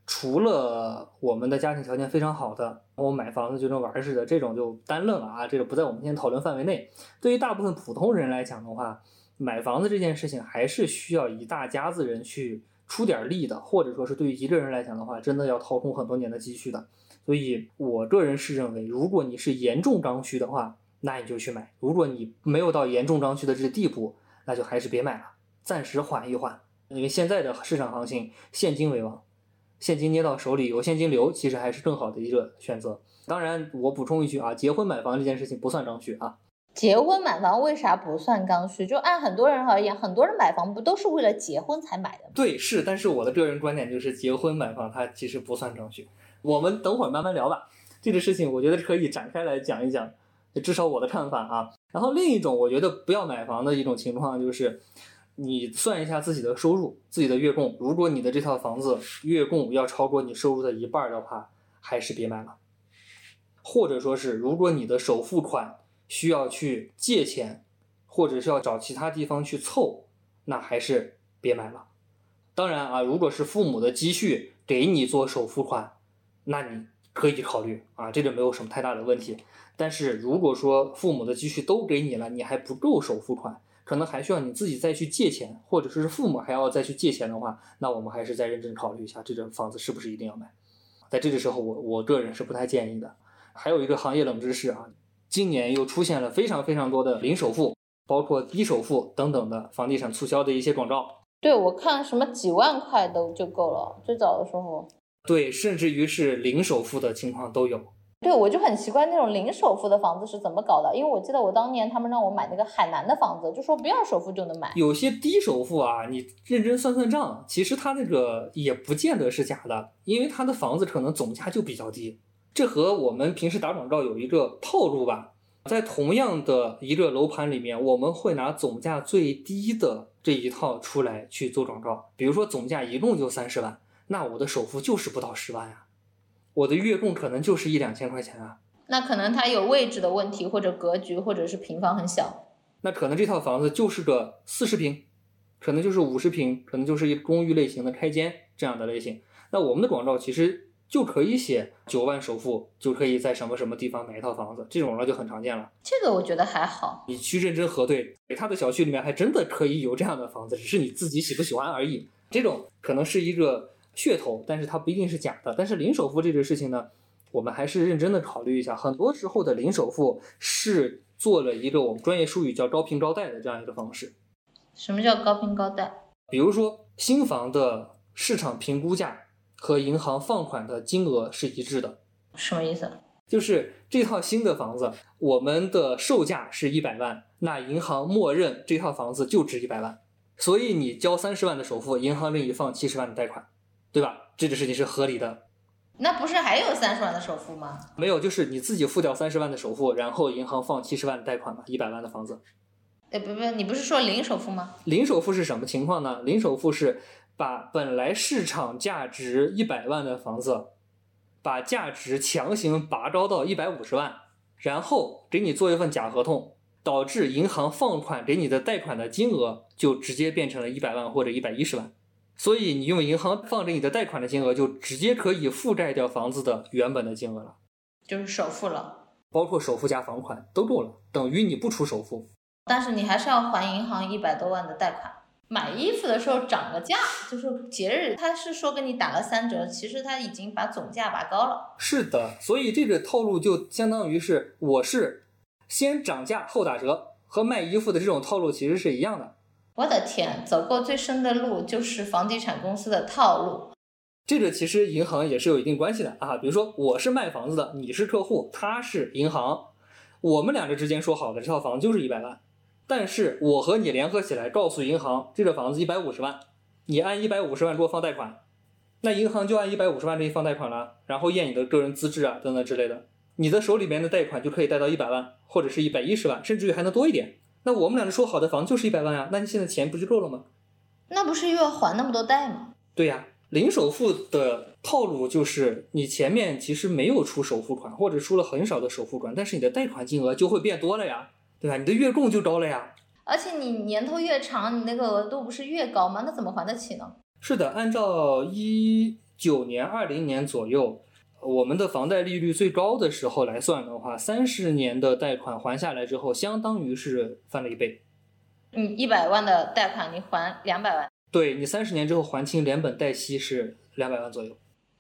除了我们的家庭条件非常好的，我买房子就跟玩似的，这种就单论了啊，这个不在我们今天讨论范围内。对于大部分普通人来讲的话，买房子这件事情还是需要一大家子人去出点力的，或者说是对于一个人来讲的话，真的要掏空很多年的积蓄的。所以我个人是认为，如果你是严重刚需的话，那你就去买；如果你没有到严重刚需的这个地步，那就还是别买了，暂时缓一缓。因为现在的市场行情，现金为王，现金捏到手里有现金流，其实还是更好的一个选择。当然，我补充一句啊，结婚买房这件事情不算刚需啊。结婚买房为啥不算刚需？就按很多人而言，很多人买房不都是为了结婚才买的吗？对，是，但是我的个人观点就是，结婚买房它其实不算刚需。我们等会儿慢慢聊吧，这个事情我觉得可以展开来讲一讲，至少我的看法啊。然后另一种我觉得不要买房的一种情况就是，你算一下自己的收入、自己的月供，如果你的这套房子月供要超过你收入的一半的话，还是别买了。或者说是，如果你的首付款需要去借钱，或者是要找其他地方去凑，那还是别买了。当然啊，如果是父母的积蓄给你做首付款，那你可以考虑啊，这个没有什么太大的问题。但是如果说父母的积蓄都给你了，你还不够首付款，可能还需要你自己再去借钱，或者说是父母还要再去借钱的话，那我们还是再认真考虑一下，这个房子是不是一定要买。在这个时候，我我个人是不太建议的。还有一个行业冷知识啊，今年又出现了非常非常多的零首付，包括低首付等等的房地产促销的一些广告。对，我看什么几万块都就够了，最早的时候。对，甚至于是零首付的情况都有。对，我就很奇怪那种零首付的房子是怎么搞的，因为我记得我当年他们让我买那个海南的房子，就说不要首付就能买。有些低首付啊，你认真算算账，其实它那个也不见得是假的，因为它的房子可能总价就比较低。这和我们平时打广告有一个套路吧，在同样的一个楼盘里面，我们会拿总价最低的这一套出来去做广告。比如说总价一共就三十万，那我的首付就是不到十万呀、我的月供可能就是一两千块钱啊。那可能它有位置的问题，或者格局，或者是平方很小。那可能这套房子就是个四十平，可能就是五十平，可能就是一公寓类型的开间这样的类型。那我们的广告其实就可以写九万首付就可以在什么什么地方买一套房子，这种广告就很常见了。这个我觉得还好。你去认真核对，他的小区里面还真的可以有这样的房子，只是你自己喜不喜欢而已。这种可能是一个噱头，但是它不一定是假的。但是零首付这个事情呢，我们还是认真的考虑一下。很多时候的零首付是做了一个我们专业术语叫高频高贷的这样一个方式。什么叫高频高贷？比如说新房的市场评估价和银行放款的金额是一致的，什么意思？就是这套新的房子，我们的售价是一百万，那银行默认这套房子就值一百万，所以你交三十万的首付，银行另一放七十万的贷款，对吧？这个事情是合理的。那不是还有三十万的首付吗？没有，就是你自己付掉三十万的首付，然后银行放七十万的贷款吧，一百万的房子。哎，不不，你不是说零首付吗？零首付是什么情况呢？零首付是把本来市场价值一百万的房子，把价值强行拔高到一百五十万，然后给你做一份假合同，导致银行放款给你的贷款的金额就直接变成了一百万或者一百一十万。所以你用银行放着你的贷款的金额，就直接可以覆盖掉房子的原本的金额了，就是首付了，包括首付加房款都够了，等于你不出首付。但是你还是要还银行一百多万的贷款。买衣服的时候涨个价，就是节日，他是说给你打了三折，其实他已经把总价拔高了。是的，所以这个套路就相当于是我是先涨价后打折，和卖衣服的这种套路其实是一样的。我的天，走过最深的路就是房地产公司的套路。这个其实银行也是有一定关系的啊，比如说我是卖房子的，你是客户，他是银行，我们两个之间说好的这套房子就是一百万，但是我和你联合起来告诉银行这个房子一百五十万，你按一百五十万给我放贷款，那银行就按一百五十万给你放贷款了，然后验你的个人资质啊等等之类的，你的手里面的贷款就可以贷到一百万或者是一百一十万，甚至于还能多一点。那我们两个说好的房就是一百万呀，那你现在钱不就够了吗？那不是又要还那么多贷吗？对呀，零首付的套路就是你前面其实没有出首付款，或者出了很少的首付款，但是你的贷款金额就会变多了呀，对吧？你的月供就高了呀。而且你年头越长，你那个额度不是越高吗？那怎么还得起呢？是的，按照一九年、二零年左右，我们的房贷利率最高的时候来算的话，三十年的贷款还下来之后，相当于是翻了一倍。你一百万的贷款，你还两百万，对你三十年之后还清，连本带息是两百万左右。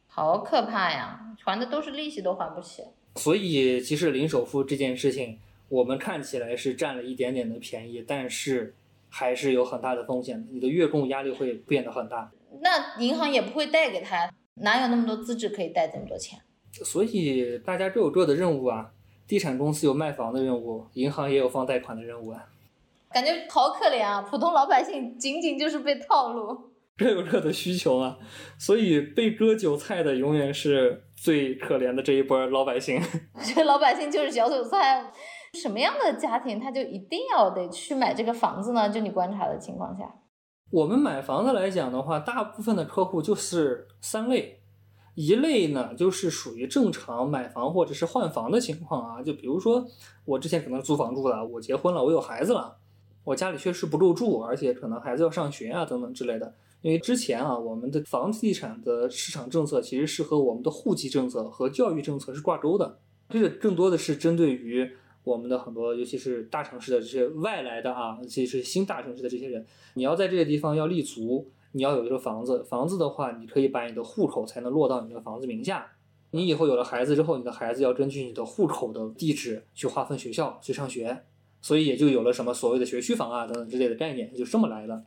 好可怕呀！还的都是利息，都还不起。所以，其实零首付这件事情，我们看起来是占了一点点的便宜，但是还是有很大的风险的。你的月供压力会变得很大。那银行也不会贷给他呀，哪有那么多资质可以贷这么多钱？所以大家各有各的任务啊，地产公司有卖房的任务，银行也有放贷款的任务啊，感觉好可怜啊！普通老百姓仅仅就是被套路。各有各的需求啊。所以被割韭菜的永远是最可怜的这一波老百姓。我觉得老百姓就是小韭菜。什么样的家庭他就一定要得去买这个房子呢？就你观察的情况下，我们买房子来讲的话，大部分的客户就是三类，一类呢就是属于正常买房或者是换房的情况啊，就比如说我之前可能租房住了，我结婚了，我有孩子了，我家里确实不够住，而且可能孩子要上学啊等等之类的。因为之前啊，我们的房地产的市场政策其实是和我们的户籍政策和教育政策是挂钩的，这个更多的是针对于。我们的很多，尤其是大城市的这些外来的啊，尤其是新大城市的这些人，你要在这些地方要立足，你要有一个房子。房子的话，你可以把你的户口才能落到你的房子名下。你以后有了孩子之后，你的孩子要根据你的户口的地址去划分学校去上学，所以也就有了什么所谓的学区房啊等等之类的概念，就这么来的。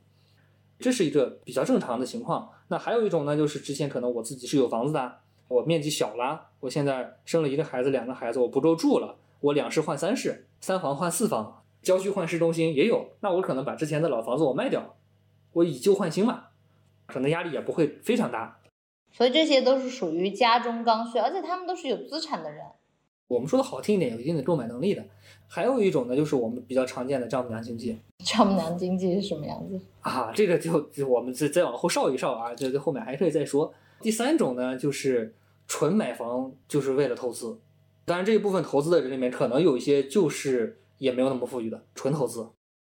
这是一个比较正常的情况。那还有一种呢，就是之前可能我自己是有房子的，我面积小了，我现在生了一个孩子、两个孩子，我不够住了。我两室换三室，三房换四房，郊区换市中心也有。那我可能把之前的老房子我卖掉，我以旧换新嘛，可能压力也不会非常大。所以这些都是属于家中刚需，而且他们都是有资产的人。我们说的好听一点，有一定的购买能力的。还有一种呢，就是我们比较常见的丈母娘经济。丈母娘经济是什么样子？啊，这个就就我们再再往后稍一稍啊，这这后面还可以再说。第三种呢，就是纯买房就是为了投资。当然，这一部分投资的人里面，可能有一些就是也没有那么富裕的纯投资。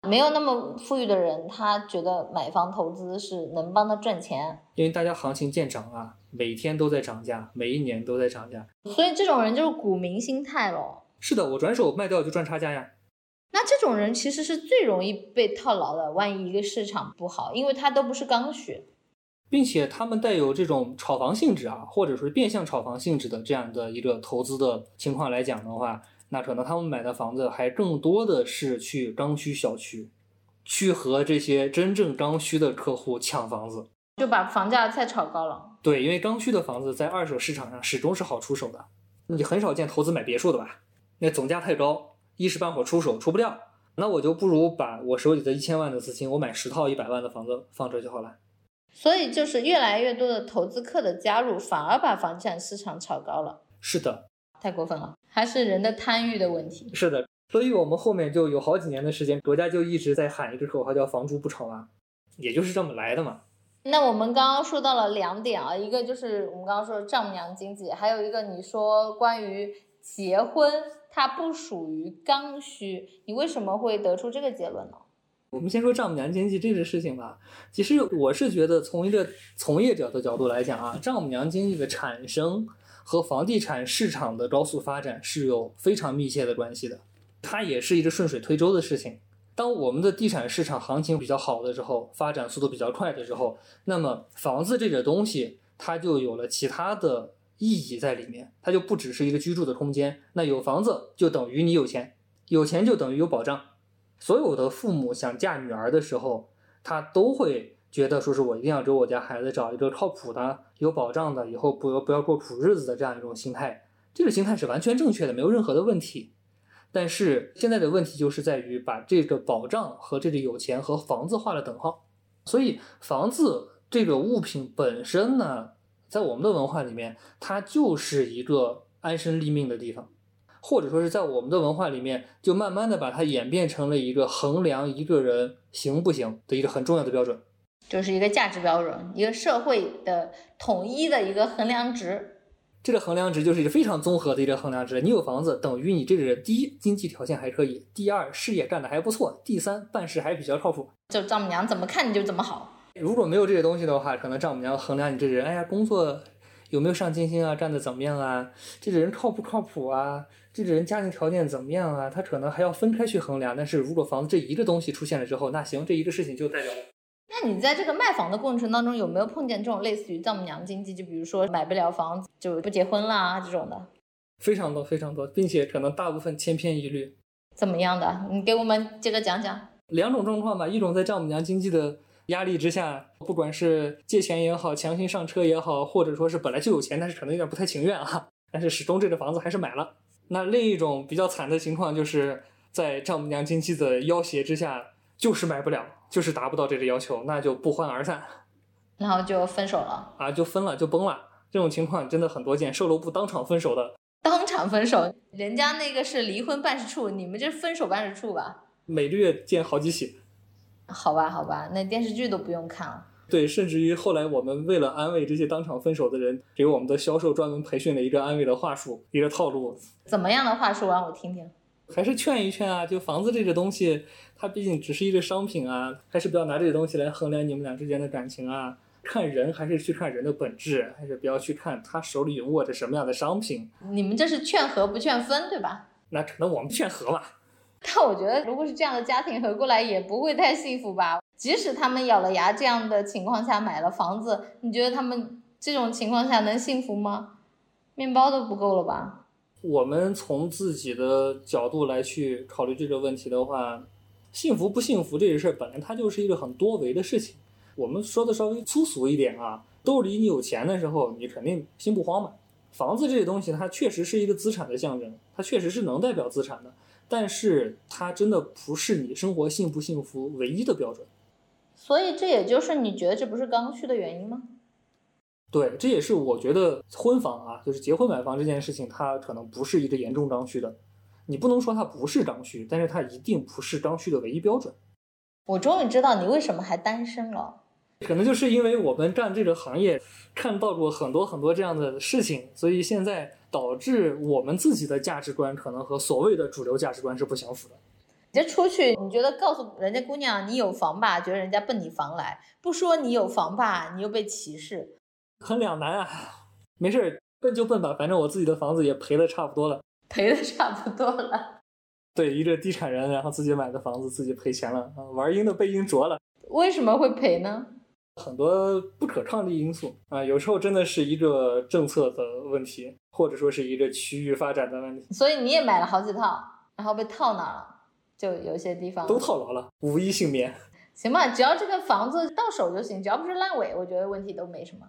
没有那么富裕的人，他觉得买房投资是能帮他赚钱，因为大家行情见涨啊，每天都在涨价，每一年都在涨价。所以这种人就是股民心态咯。是的，我转手卖掉就赚差价呀。那这种人其实是最容易被套牢的。万一一个市场不好，因为他都不是刚需。并且他们带有这种炒房性质啊，或者说变相炒房性质的这样的一个投资的情况来讲的话，那可能他们买的房子还更多的是去刚需小区，去和这些真正刚需的客户抢房子。就把房价再炒高了。对，因为刚需的房子在二手市场上始终是好出手的，你很少见投资买别墅的吧？那总价太高，一时半会儿出手出不掉，那我就不如把我手里的一千万的资金，我买十套一百万的房子放这就好了。所以就是越来越多的投资客的加入，反而把房地产市场炒高了，是的，太过分了，还是人的贪欲的问题。是的，所以我们后面就有好几年的时间，国家就一直在喊一个口号叫“房住不炒”啊，也就是这么来的嘛。那我们刚刚说到了两点啊，一个就是我们刚刚说的丈母娘经济，还有一个你说关于结婚它不属于刚需，你为什么会得出这个结论呢？我们先说丈母娘经济这个事情吧。其实我是觉得，从一个从业者的角度来讲啊，丈母娘经济的产生和房地产市场的高速发展是有非常密切的关系的。它也是一个顺水推舟的事情。当我们的地产市场行情比较好的时候，发展速度比较快的时候，那么房子这个东西它就有了其他的意义在里面，它就不只是一个居住的空间。那有房子就等于你有钱，有钱就等于有保障。所有的父母想嫁女儿的时候，他都会觉得说是我一定要给我家孩子找一个靠谱的、有保障的，以后不要不要过苦日子的这样一种心态。这个心态是完全正确的，没有任何的问题。但是现在的问题就是在于把这个保障和这个有钱和房子画了等号。所以房子这个物品本身呢，在我们的文化里面，它就是一个安身立命的地方。或者说是在我们的文化里面，就慢慢的把它演变成了一个衡量一个人行不行的一个很重要的标准。就是一个价值标准，一个社会的统一的一个衡量值。这个衡量值就是一个非常综合的一个衡量值。你有房子，等于你这个人，第一经济条件还可以，第二事业干得还不错，第三办事还比较靠谱。就丈母娘怎么看你就怎么好。如果没有这些东西的话，可能丈母娘衡量你这个人，哎呀，工作有没有上进心啊，干得怎么样啊，这个人靠不靠谱啊，这个人家庭条件怎么样啊，他可能还要分开去衡量。但是如果房子这一个东西出现了之后，那行，这一个事情就代表。那你在这个卖房的过程当中，有没有碰见这种类似于丈母娘经济？就比如说买不了房子就不结婚啦这种的，非常多非常多，并且可能大部分千篇一律。怎么样的？你给我们接着讲讲。两种状况吧，一种在丈母娘经济的压力之下，不管是借钱也好，强行上车也好，或者说是本来就有钱，但是可能有点不太情愿啊，但是始终这个房子还是买了。那另一种比较惨的情况，就是在丈母娘经济的要挟之下，就是买不了，就是达不到这个要求，那就不欢而散然后就分手了，啊，就分了，就崩了。这种情况真的很多见，售楼部当场分手的，当场分手。人家那个是离婚办事处，你们这分手办事处吧？每个月见好几起。好吧，好吧，那电视剧都不用看了。对，甚至于后来我们为了安慰这些当场分手的人，给我们的销售专门培训了一个安慰的话术，一个套路，怎么样的话术啊我听听？还是劝一劝啊。就房子这个东西，它毕竟只是一个商品啊，还是不要拿这个东西来衡量你们俩之间的感情啊。看人还是去看人的本质，还是不要去看他手里握着什么样的商品。你们这是劝和不劝分，对吧？那可能我们劝和吧。但我觉得，如果是这样的家庭合过来，也不会太幸福吧。即使他们咬了牙这样的情况下买了房子，你觉得他们这种情况下能幸福吗？面包都不够了吧？我们从自己的角度来去考虑这个问题的话，幸福不幸福这个事儿本来它就是一个很多维的事情。我们说的稍微粗俗一点啊，兜里你有钱的时候，你肯定心不慌嘛。房子这个东西，它确实是一个资产的象征，它确实是能代表资产的，但是它真的不是你生活幸不幸福唯一的标准。所以这也就是你觉得这不是刚需的原因吗？对，这也是我觉得婚房啊，就是结婚买房这件事情，它可能不是一个严重刚需的。你不能说它不是刚需，但是它一定不是刚需的唯一标准。我终于知道你为什么还单身了。可能就是因为我们干这个行业，看到过很多很多这样的事情，所以现在导致我们自己的价值观可能和所谓的主流价值观是不相符的。你这出去，你觉得告诉人家姑娘你有房吧，觉得人家奔你房来；不说你有房吧，你又被歧视。很两难啊。没事儿，奔就奔吧，反正我自己的房子也赔的差不多了。赔的差不多了。对，一个地产人，然后自己买的房子自己赔钱了啊，玩阴的被阴着了。为什么会赔呢？很多不可抗力因素啊，有时候真的是一个政策的问题，或者说是一个区域发展的问题。所以你也买了好几套，然后被套那儿了。就有些地方都套牢了，无一幸免。行吧，只要这个房子到手就行，只要不是烂尾，我觉得问题都没什么。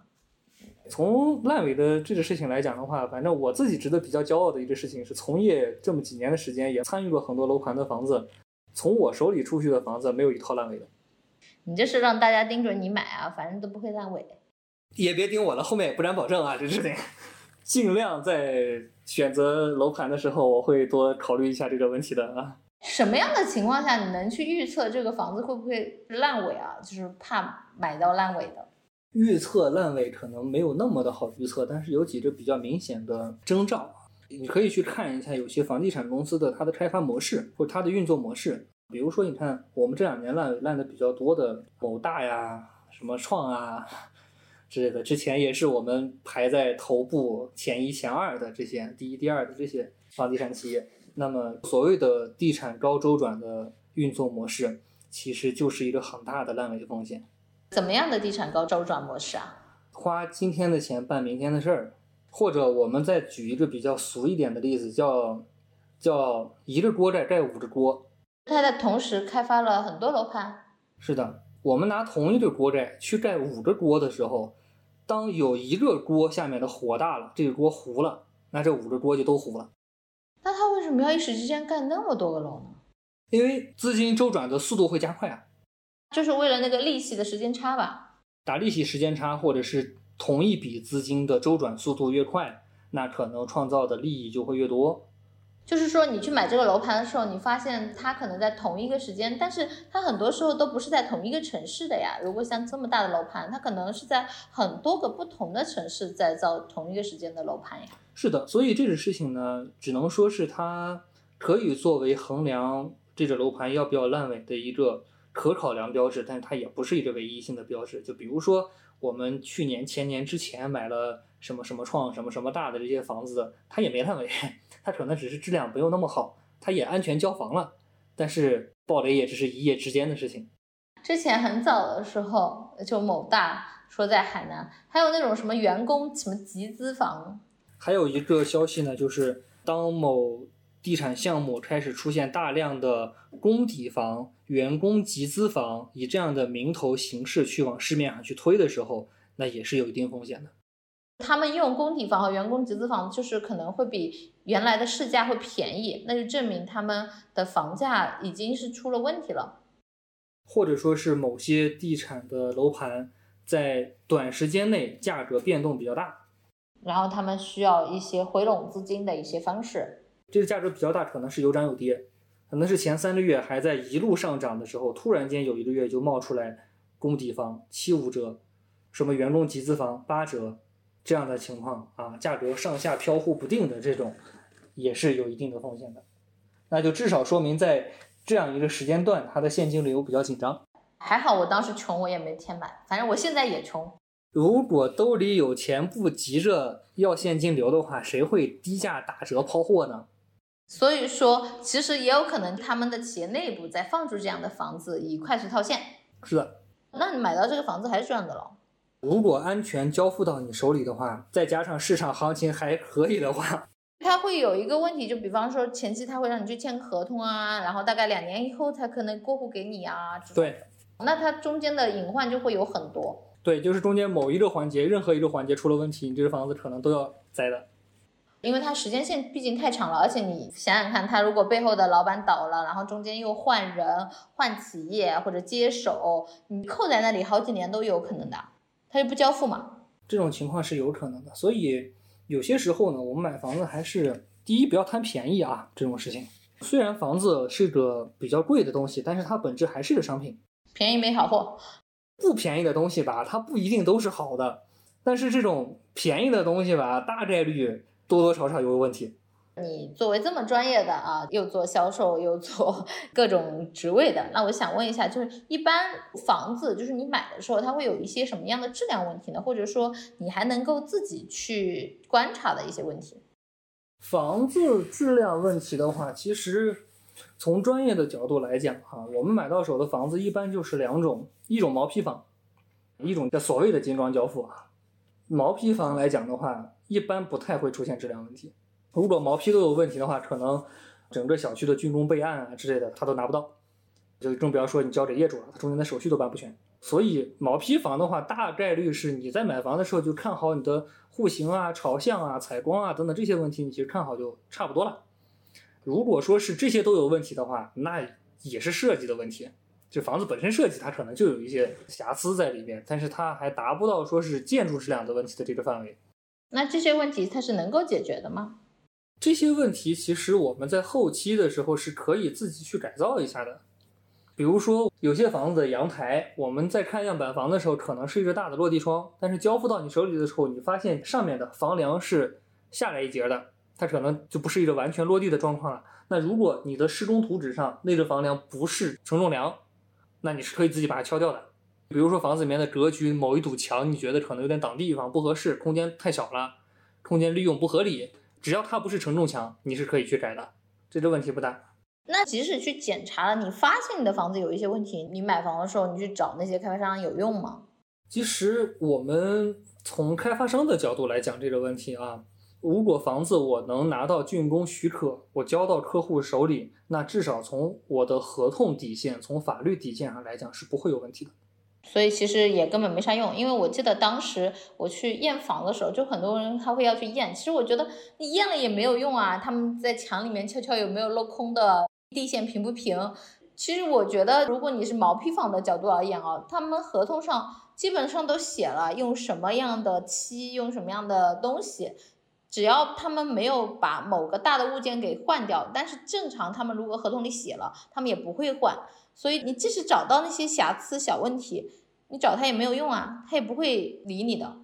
从烂尾的这个事情来讲的话，反正我自己值得比较骄傲的一个事情是，从业这么几年的时间，也参与过很多楼盘的房子，从我手里出去的房子没有一套烂尾的。你这是让大家盯准你买啊，反正都不会烂尾。也别盯我了，后面也不敢保证啊，这事情。尽量在选择楼盘的时候，我会多考虑一下这个问题的啊。什么样的情况下你能去预测这个房子会不会烂尾啊？就是怕买到烂尾的。预测烂尾可能没有那么的好预测，但是有几个比较明显的征兆，你可以去看一下有些房地产公司的它的开发模式或者它的运作模式。比如说，你看我们这两年烂烂的比较多的某大呀、什么创啊 之类的，之前也是我们排在头部前一、前二的这些第一、第二的这些房地产企业。那么所谓的地产高周转的运作模式，其实就是一个很大的烂尾风险。怎么样的地产高周转模式啊？花今天的钱办明天的事儿，或者我们再举一个比较俗一点的例子，叫叫一个锅盖盖五个锅。他在同时开发了很多楼盘，是的，我们拿同一个锅盖去盖五个锅的时候，当有一个锅下面的火大了，这个锅糊了，那这五个锅就都糊了。那他为什么要一时之间盖那么多个楼呢？因为资金周转的速度会加快啊，就是为了那个利息的时间差吧？打利息时间差，或者是同一笔资金的周转速度越快，那可能创造的利益就会越多。就是说，你去买这个楼盘的时候，你发现它可能在同一个时间，但是它很多时候都不是在同一个城市的呀。如果像这么大的楼盘，它可能是在很多个不同的城市在造同一个时间的楼盘呀。是的，所以这个事情呢，只能说是它可以作为衡量这个楼盘要不要烂尾的一个可考量标志，但是它也不是一个唯一性的标志。就比如说，我们去年、前年之前买了什么什么创、什么什么大的这些房子，它也没烂尾，它可能只是质量没有那么好，它也安全交房了，但是暴雷也只是一夜之间的事情。之前很早的时候，就某大说在海南，还有那种什么员工什么集资房，还有一个消息呢，就是当某地产项目开始出现大量的工抵房、员工集资房，以这样的名头形式去往市面上去推的时候，那也是有一定风险的。他们用工抵房和员工集资房，就是可能会比原来的市价会便宜，那就证明他们的房价已经是出了问题了。或者说是某些地产的楼盘在短时间内价格变动比较大，然后他们需要一些回笼资金的一些方式。这个价格比较大，可能是有涨有跌，可能是前三个月还在一路上涨的时候，突然间有一个月就冒出来工抵房七五折，什么员工集资房八折这样的情况啊，价格上下飘忽不定的这种，也是有一定的风险的。那就至少说明在这样一个时间段，它的现金流比较紧张。还好我当时穷，我也没钱买，反正我现在也穷。如果兜里有钱，不急着要现金流的话，谁会低价打折抛货呢？所以说，其实也有可能他们的企业内部在放出这样的房子，以快速套现。是的，那你买到这个房子还是赚的了。如果安全交付到你手里的话，再加上市场行情还可以的话，它会有一个问题，就比方说前期他会让你去签合同啊，然后大概两年以后才可能过户给你啊。对那它中间的隐患就会有很多。对，就是中间某一个环节，任何一个环节出了问题，你这个房子可能都要栽的。因为它时间线毕竟太长了，而且你想想看，它如果背后的老板倒了，然后中间又换人、换企业或者接手，你扣在那里好几年都有可能的，他就不交付嘛。这种情况是有可能的，所以有些时候呢，我们买房子还是第一不要贪便宜啊，这种事情。虽然房子是个比较贵的东西，但是它本质还是个商品。便宜没好货，不便宜的东西吧，它不一定都是好的，但是这种便宜的东西吧，大概率多多少少有问题。你作为这么专业的啊，又做销售又做 各种职位的，那我想问一下，就是一般房子，就是你买的时候，它会有一些什么样的质量问题呢？或者说你还能够自己去观察的一些问题？房子质量问题的话，其实从专业的角度来讲，哈，我们买到手的房子一般就是两种，一种毛坯房，一种叫所谓的精装交付啊。毛坯房来讲的话，一般不太会出现质量问题。如果毛坯都有问题的话，可能整个小区的竣工备案啊之类的，他都拿不到，就更不要说你交给业主了，他中间的手续都办不全。所以毛坯房的话，大概率是你在买房的时候就看好你的户型啊、朝向啊、采光啊等等这些问题，你其实看好就差不多了。如果说是这些都有问题的话，那也是设计的问题。这房子本身设计它可能就有一些瑕疵在里面，但是它还达不到说是建筑质量的问题的这个范围。那这些问题它是能够解决的吗？这些问题其实我们在后期的时候是可以自己去改造一下的。比如说，有些房子的阳台，我们在看样板房的时候，可能是一个大的落地窗，但是交付到你手里的时候，你发现上面的房梁是下来一截的，它可能就不是一个完全落地的状况了。那如果你的施工图纸上那个房梁不是承重梁，那你是可以自己把它敲掉的。比如说房子里面的格局，某一堵墙你觉得可能有点挡地方，不合适，空间太小了，空间利用不合理，只要它不是承重墙，你是可以去改的，这个问题不大。那即使去检查了，你发现你的房子有一些问题，你买房的时候你去找那些开发商有用吗？其实我们从开发商的角度来讲这个问题啊，如果房子我能拿到竣工许可，我交到客户手里，那至少从我的合同底线、从法律底线上来讲是不会有问题的。所以其实也根本没啥用，因为我记得当时我去验房的时候，就很多人他会要去验，其实我觉得你验了也没有用啊，他们在墙里面敲敲有没有镂空的，地线平不平。其实我觉得，如果你是毛坯房的角度而言啊，他们合同上基本上都写了用什么样的漆，用什么样的东西，只要他们没有把某个大的物件给换掉，但是正常他们如果合同里写了，他们也不会换。所以你即使找到那些瑕疵小问题，你找他也没有用啊，他也不会理你的。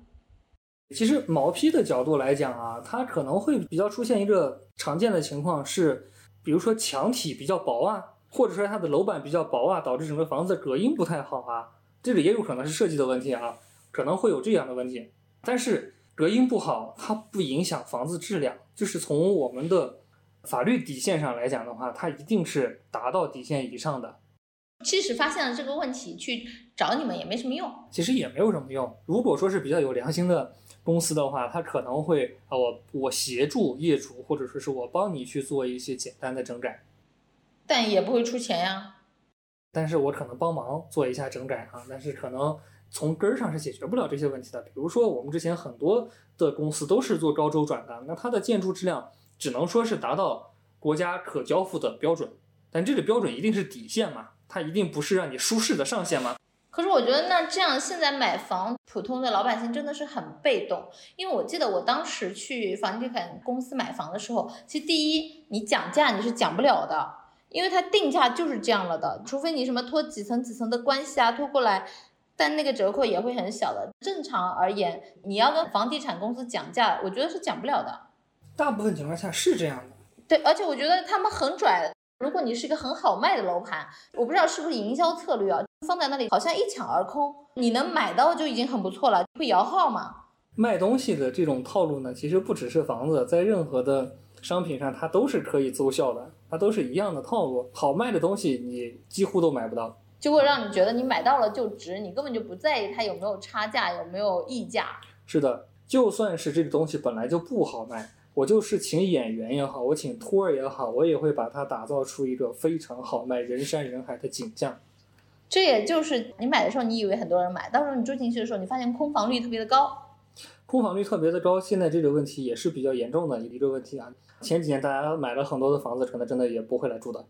其实毛坯的角度来讲啊，它可能会比较出现一个常见的情况是，比如说墙体比较薄啊，或者说它的楼板比较薄啊，导致整个房子隔音不太好啊，这个也有可能是设计的问题啊，可能会有这样的问题。但是隔音不好，它不影响房子质量，就是从我们的法律底线上来讲的话，它一定是达到底线以上的。即使发现了这个问题，去找你们也没什么用。其实也没有什么用。如果说是比较有良心的公司的话，他可能会啊，我我协助业主，或者说是我帮你去做一些简单的整改，但也不会出钱呀。但是我可能帮忙做一下整改啊，但是可能从根儿上是解决不了这些问题的。比如说我们之前很多的公司都是做高周转的，那它的建筑质量只能说是达到国家可交付的标准，但这个标准一定是底线嘛，它一定不是让你舒适的上限吗。可是我觉得那这样现在买房，普通的老百姓真的是很被动。因为我记得我当时去房地产公司买房的时候，其实第一你讲价你是讲不了的，因为它定价就是这样了的，除非你什么托几层几层的关系啊拖过来，但那个折扣也会很小的。正常而言，你要跟房地产公司讲价，我觉得是讲不了的。大部分情况下是这样的。对，而且我觉得他们很拽。如果你是一个很好卖的楼盘，我不知道是不是营销策略啊，放在那里好像一抢而空，你能买到就已经很不错了。会摇号吗？卖东西的这种套路呢，其实不只是房子，在任何的商品上它都是可以奏效的，它都是一样的套路。好卖的东西你几乎都买不到，就会让你觉得你买到了就值，你根本就不在意它有没有差价，有没有溢价。是的，就算是这个东西本来就不好卖。我就是请演员也好，我请托儿也好，我也会把它打造出一个非常好卖、人山人海的景象。这也就是你买的时候，你以为很多人买，到时候你住进去的时候，你发现空房率特别的高。空房率特别的高，现在这个问题也是比较严重的一个问题啊。前几年大家买了很多的房子，可能真的也不会来住的，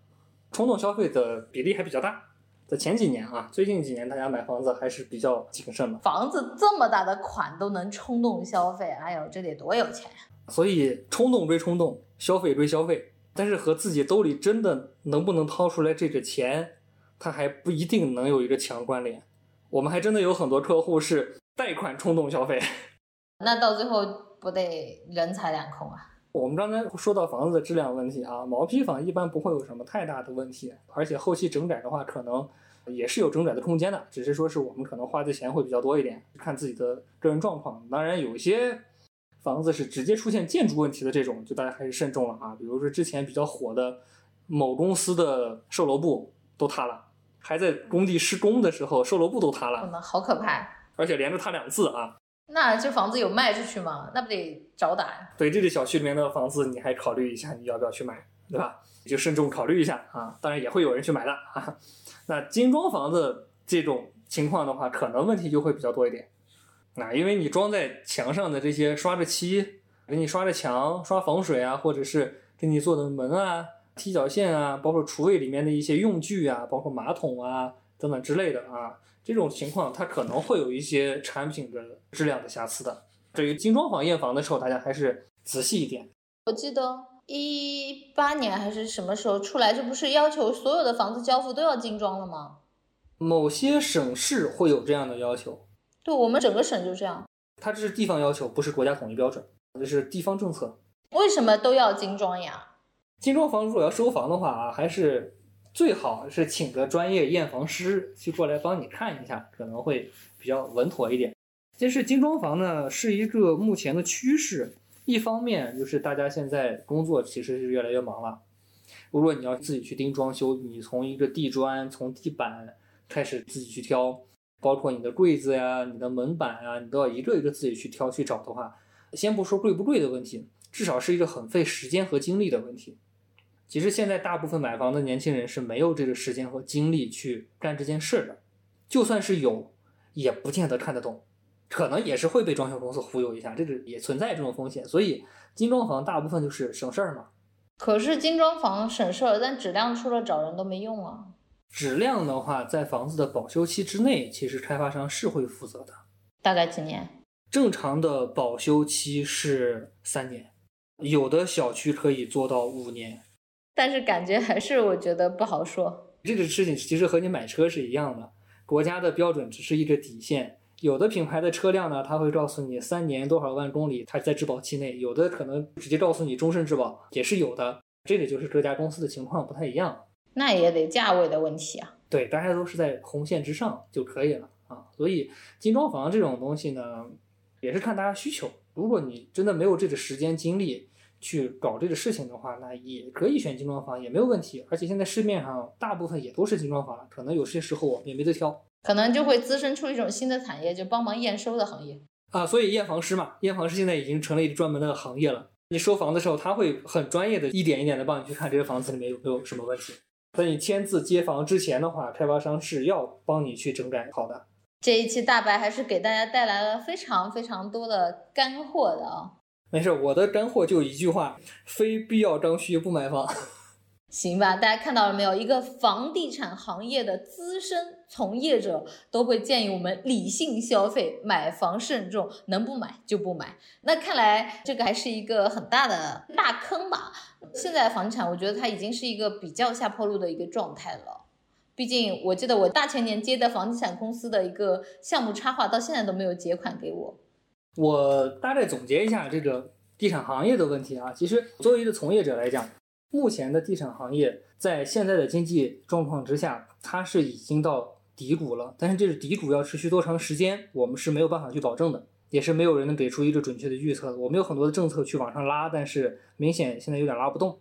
冲动消费的比例还比较大。在前几年啊，最近几年大家买房子还是比较谨慎的。房子这么大的款都能冲动消费，哎呦，这得多有钱呀！所以冲动归冲动，消费归消费，但是和自己兜里真的能不能掏出来这个钱，它还不一定能有一个强关联。我们还真的有很多客户是贷款冲动消费。那到最后不得人财两空啊？我们刚才说到房子的质量问题啊，毛坯房一般不会有什么太大的问题，而且后期整改的话，可能也是有整改的空间的，只是说是我们可能花的钱会比较多一点，看自己的个人状况。当然，有些房子是直接出现建筑问题的这种，就大家还是慎重了啊。比如说之前比较火的某公司的售楼部都塌了，还在工地施工的时候，售楼部都塌了，那好可怕！而且连着塌两次啊。那这房子有卖出去吗？那不得找打呀？对这个小区里面的房子，你还考虑一下你要不要去买？对吧？你就慎重考虑一下啊。当然也会有人去买的啊。那精装房子这种情况的话，可能问题就会比较多一点。啊，因为你装在墙上的这些刷着漆，给你刷着墙、刷防水啊，或者是给你做的门啊、踢脚线啊，包括厨卫里面的一些用具啊，包括马桶啊等等之类的啊，这种情况它可能会有一些产品的质量的瑕疵的。至于精装房验房的时候，大家还是仔细一点。我记得一八年还是什么时候出来，这不是要求所有的房子交付都要精装了吗？某些省市会有这样的要求，对我们整个省就这样。它这是地方要求，不是国家统一标准，这是地方政策。为什么都要精装呀？精装房如果要收房的话啊，还是最好是请个专业验房师去过来帮你看一下，可能会比较稳妥一点。其实精装房呢是一个目前的趋势，一方面就是大家现在工作其实是越来越忙了，如果你要自己去盯装修，你从一个地砖、从地板开始自己去挑，包括你的柜子呀、你的门板啊，你都要一个一个自己去挑去找的话，先不说贵不贵的问题，至少是一个很费时间和精力的问题。其实现在大部分买房的年轻人是没有这个时间和精力去干这件事的，就算是有，也不见得看得懂，可能也是会被装修公司忽悠一下，这个也存在这种风险。所以精装房大部分就是省事儿嘛。可是精装房省事儿，但质量出了找人都没用啊。质量的话，在房子的保修期之内，其实开发商是会负责的。大概几年？正常的保修期是三年，有的小区可以做到五年。但是感觉还是我觉得不好说。这个事情其实和你买车是一样的，国家的标准只是一个底线。有的品牌的车辆呢，它会告诉你三年多少万公里，它在质保期内；有的可能直接告诉你终身质保，也是有的。这个就是各家公司的情况不太一样。那也得价位的问题啊。对，大家都是在红线之上就可以了啊。所以精装房这种东西呢，也是看大家需求。如果你真的没有这个时间精力去搞这个事情的话，那也可以选精装房，也没有问题。而且现在市面上大部分也都是精装房，可能有些时候我们也没得挑可能就会滋生出一种新的产业，就帮忙验收的行业。啊。所以验房师嘛，验房师现在已经成了一个专门的行业了。你收房的时候，他会很专业的一点一点的帮你去看这个房子里面有没有什么问题。在你签字接房之前的话，开发商是要帮你去整改好的。这一期大白还是给大家带来了非常非常多的干货的啊。没事，我的干货就一句话：非必要刚需不买房。行吧，大家看到了没有？一个房地产行业的资深从业者都会建议我们理性消费，买房慎重，能不买就不买。那看来这个还是一个很大的大坑吧。现在房地产，我觉得它已经是一个比较下坡路的一个状态了。毕竟我记得我大前年接的房地产公司的一个项目插画，到现在都没有结款给我。我大概总结一下这个地产行业的问题啊。其实作为一个从业者来讲，目前的地产行业在现在的经济状况之下，它是已经到低谷了。但是这是低谷要持续多长时间，我们是没有办法去保证的，也是没有人能给出一个准确的预测的。我们有很多的政策去往上拉，但是明显现在有点拉不动。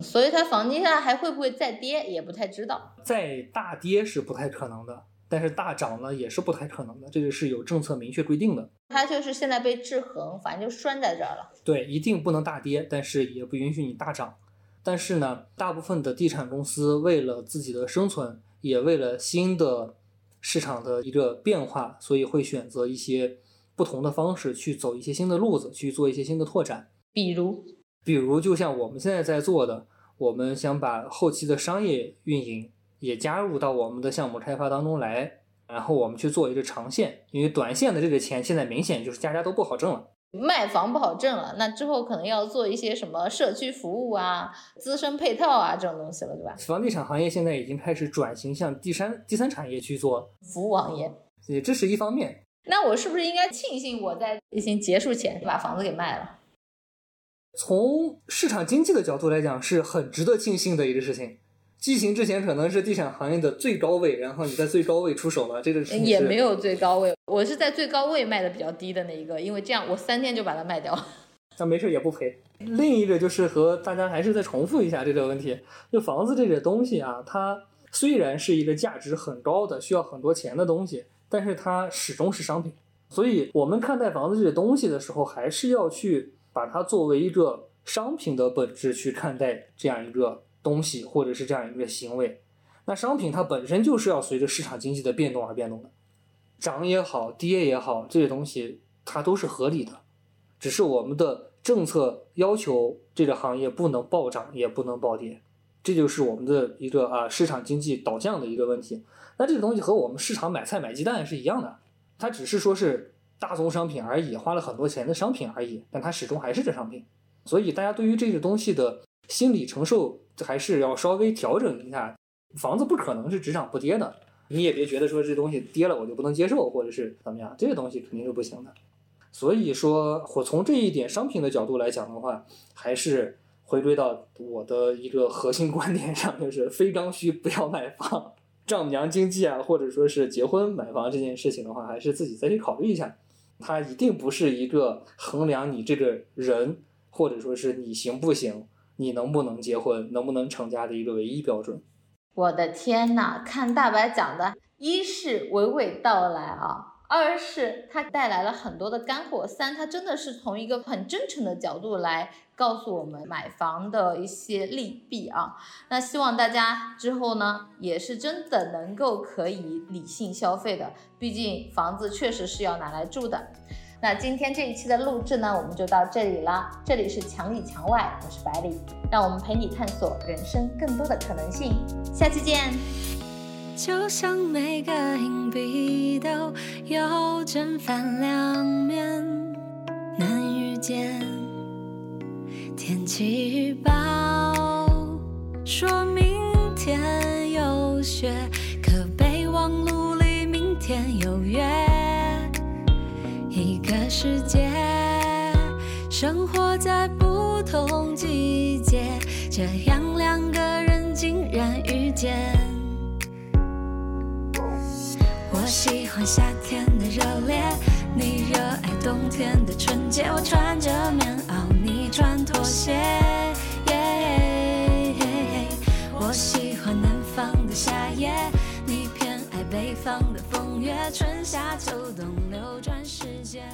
所以它房价还会不会再跌，也不太知道。再大跌是不太可能的，但是大涨呢也是不太可能的，这个是有政策明确规定的。它就是现在被制衡，反正就拴在这儿了。对，一定不能大跌，但是也不允许你大涨。但是呢，大部分的地产公司为了自己的生存，也为了新的市场的一个变化，所以会选择一些不同的方式去走一些新的路子，去做一些新的拓展。比如，比如，就像我们现在在做的，我们想把后期的商业运营也加入到我们的项目开发当中来，然后我们去做一个长线，因为短线的这个钱现在明显就是家家都不好挣了。卖房不好挣了，那之后可能要做一些什么社区服务啊、资深配套啊这种东西了，对吧？房地产行业现在已经开始转型向第三第三产业去做，服务行业。也这是一方面。那我是不是应该庆幸我在疫情结束前把房子给卖了？从市场经济的角度来讲，是很值得庆幸的一个事情。疫情之前可能是地产行业的最高位，然后你在最高位出手了，这个是也没有最高位，我是在最高位卖的比较低的那一个，因为这样我三天就把它卖掉。那没事也不赔。另一个就是和大家还是再重复一下这个问题，就房子这个东西啊，它虽然是一个价值很高的、需要很多钱的东西，但是它始终是商品。所以我们看待房子这个东西的时候，还是要去把它作为一个商品的本质去看待这样一个东西，或者是这样一个行为。那商品它本身就是要随着市场经济的变动而变动的，涨也好，跌也好，这些东西它都是合理的，只是我们的政策要求这个行业不能暴涨，也不能暴跌，这就是我们的一个啊市场经济导向的一个问题。那这个东西和我们市场买菜买鸡蛋是一样的，它只是说是大宗商品而已，花了很多钱的商品而已，但它始终还是这商品。所以大家对于这个东西的心理承受还是要稍微调整一下。房子不可能是只涨不跌的，你也别觉得说这东西跌了我就不能接受，或者是怎么样，这个东西肯定是不行的。所以说我从这一点商品的角度来讲的话，还是回归到我的一个核心观点上，就是非刚需不要买房。丈母娘经济啊，或者说是结婚买房这件事情的话，还是自己再去考虑一下。它一定不是一个衡量你这个人，或者说是你行不行，你能不能结婚，能不能成家的一个唯一标准。我的天呐，看大白讲的，一是娓娓道来啊，二是他带来了很多的干货，三他真的是从一个很真诚的角度来告诉我们买房的一些利弊啊。那希望大家之后呢，也是真的能够可以理性消费的，毕竟房子确实是要拿来住的。那今天这一期的录制呢，我们就到这里了。这里是墙里墙外，我是百里，让我们陪你探索人生更多的可能性。下期见。就像每个硬币都有正反两面，难遇见。天气预报说明天有雪，可备忘录里明天有约。世界，生活在不同季节，这样两个人竟然遇见。我喜欢夏天的热烈，你热爱冬天的纯洁。我穿着棉袄，你穿拖鞋。我喜欢南方的夏夜，你偏爱北方的风月。春夏秋冬流转时间。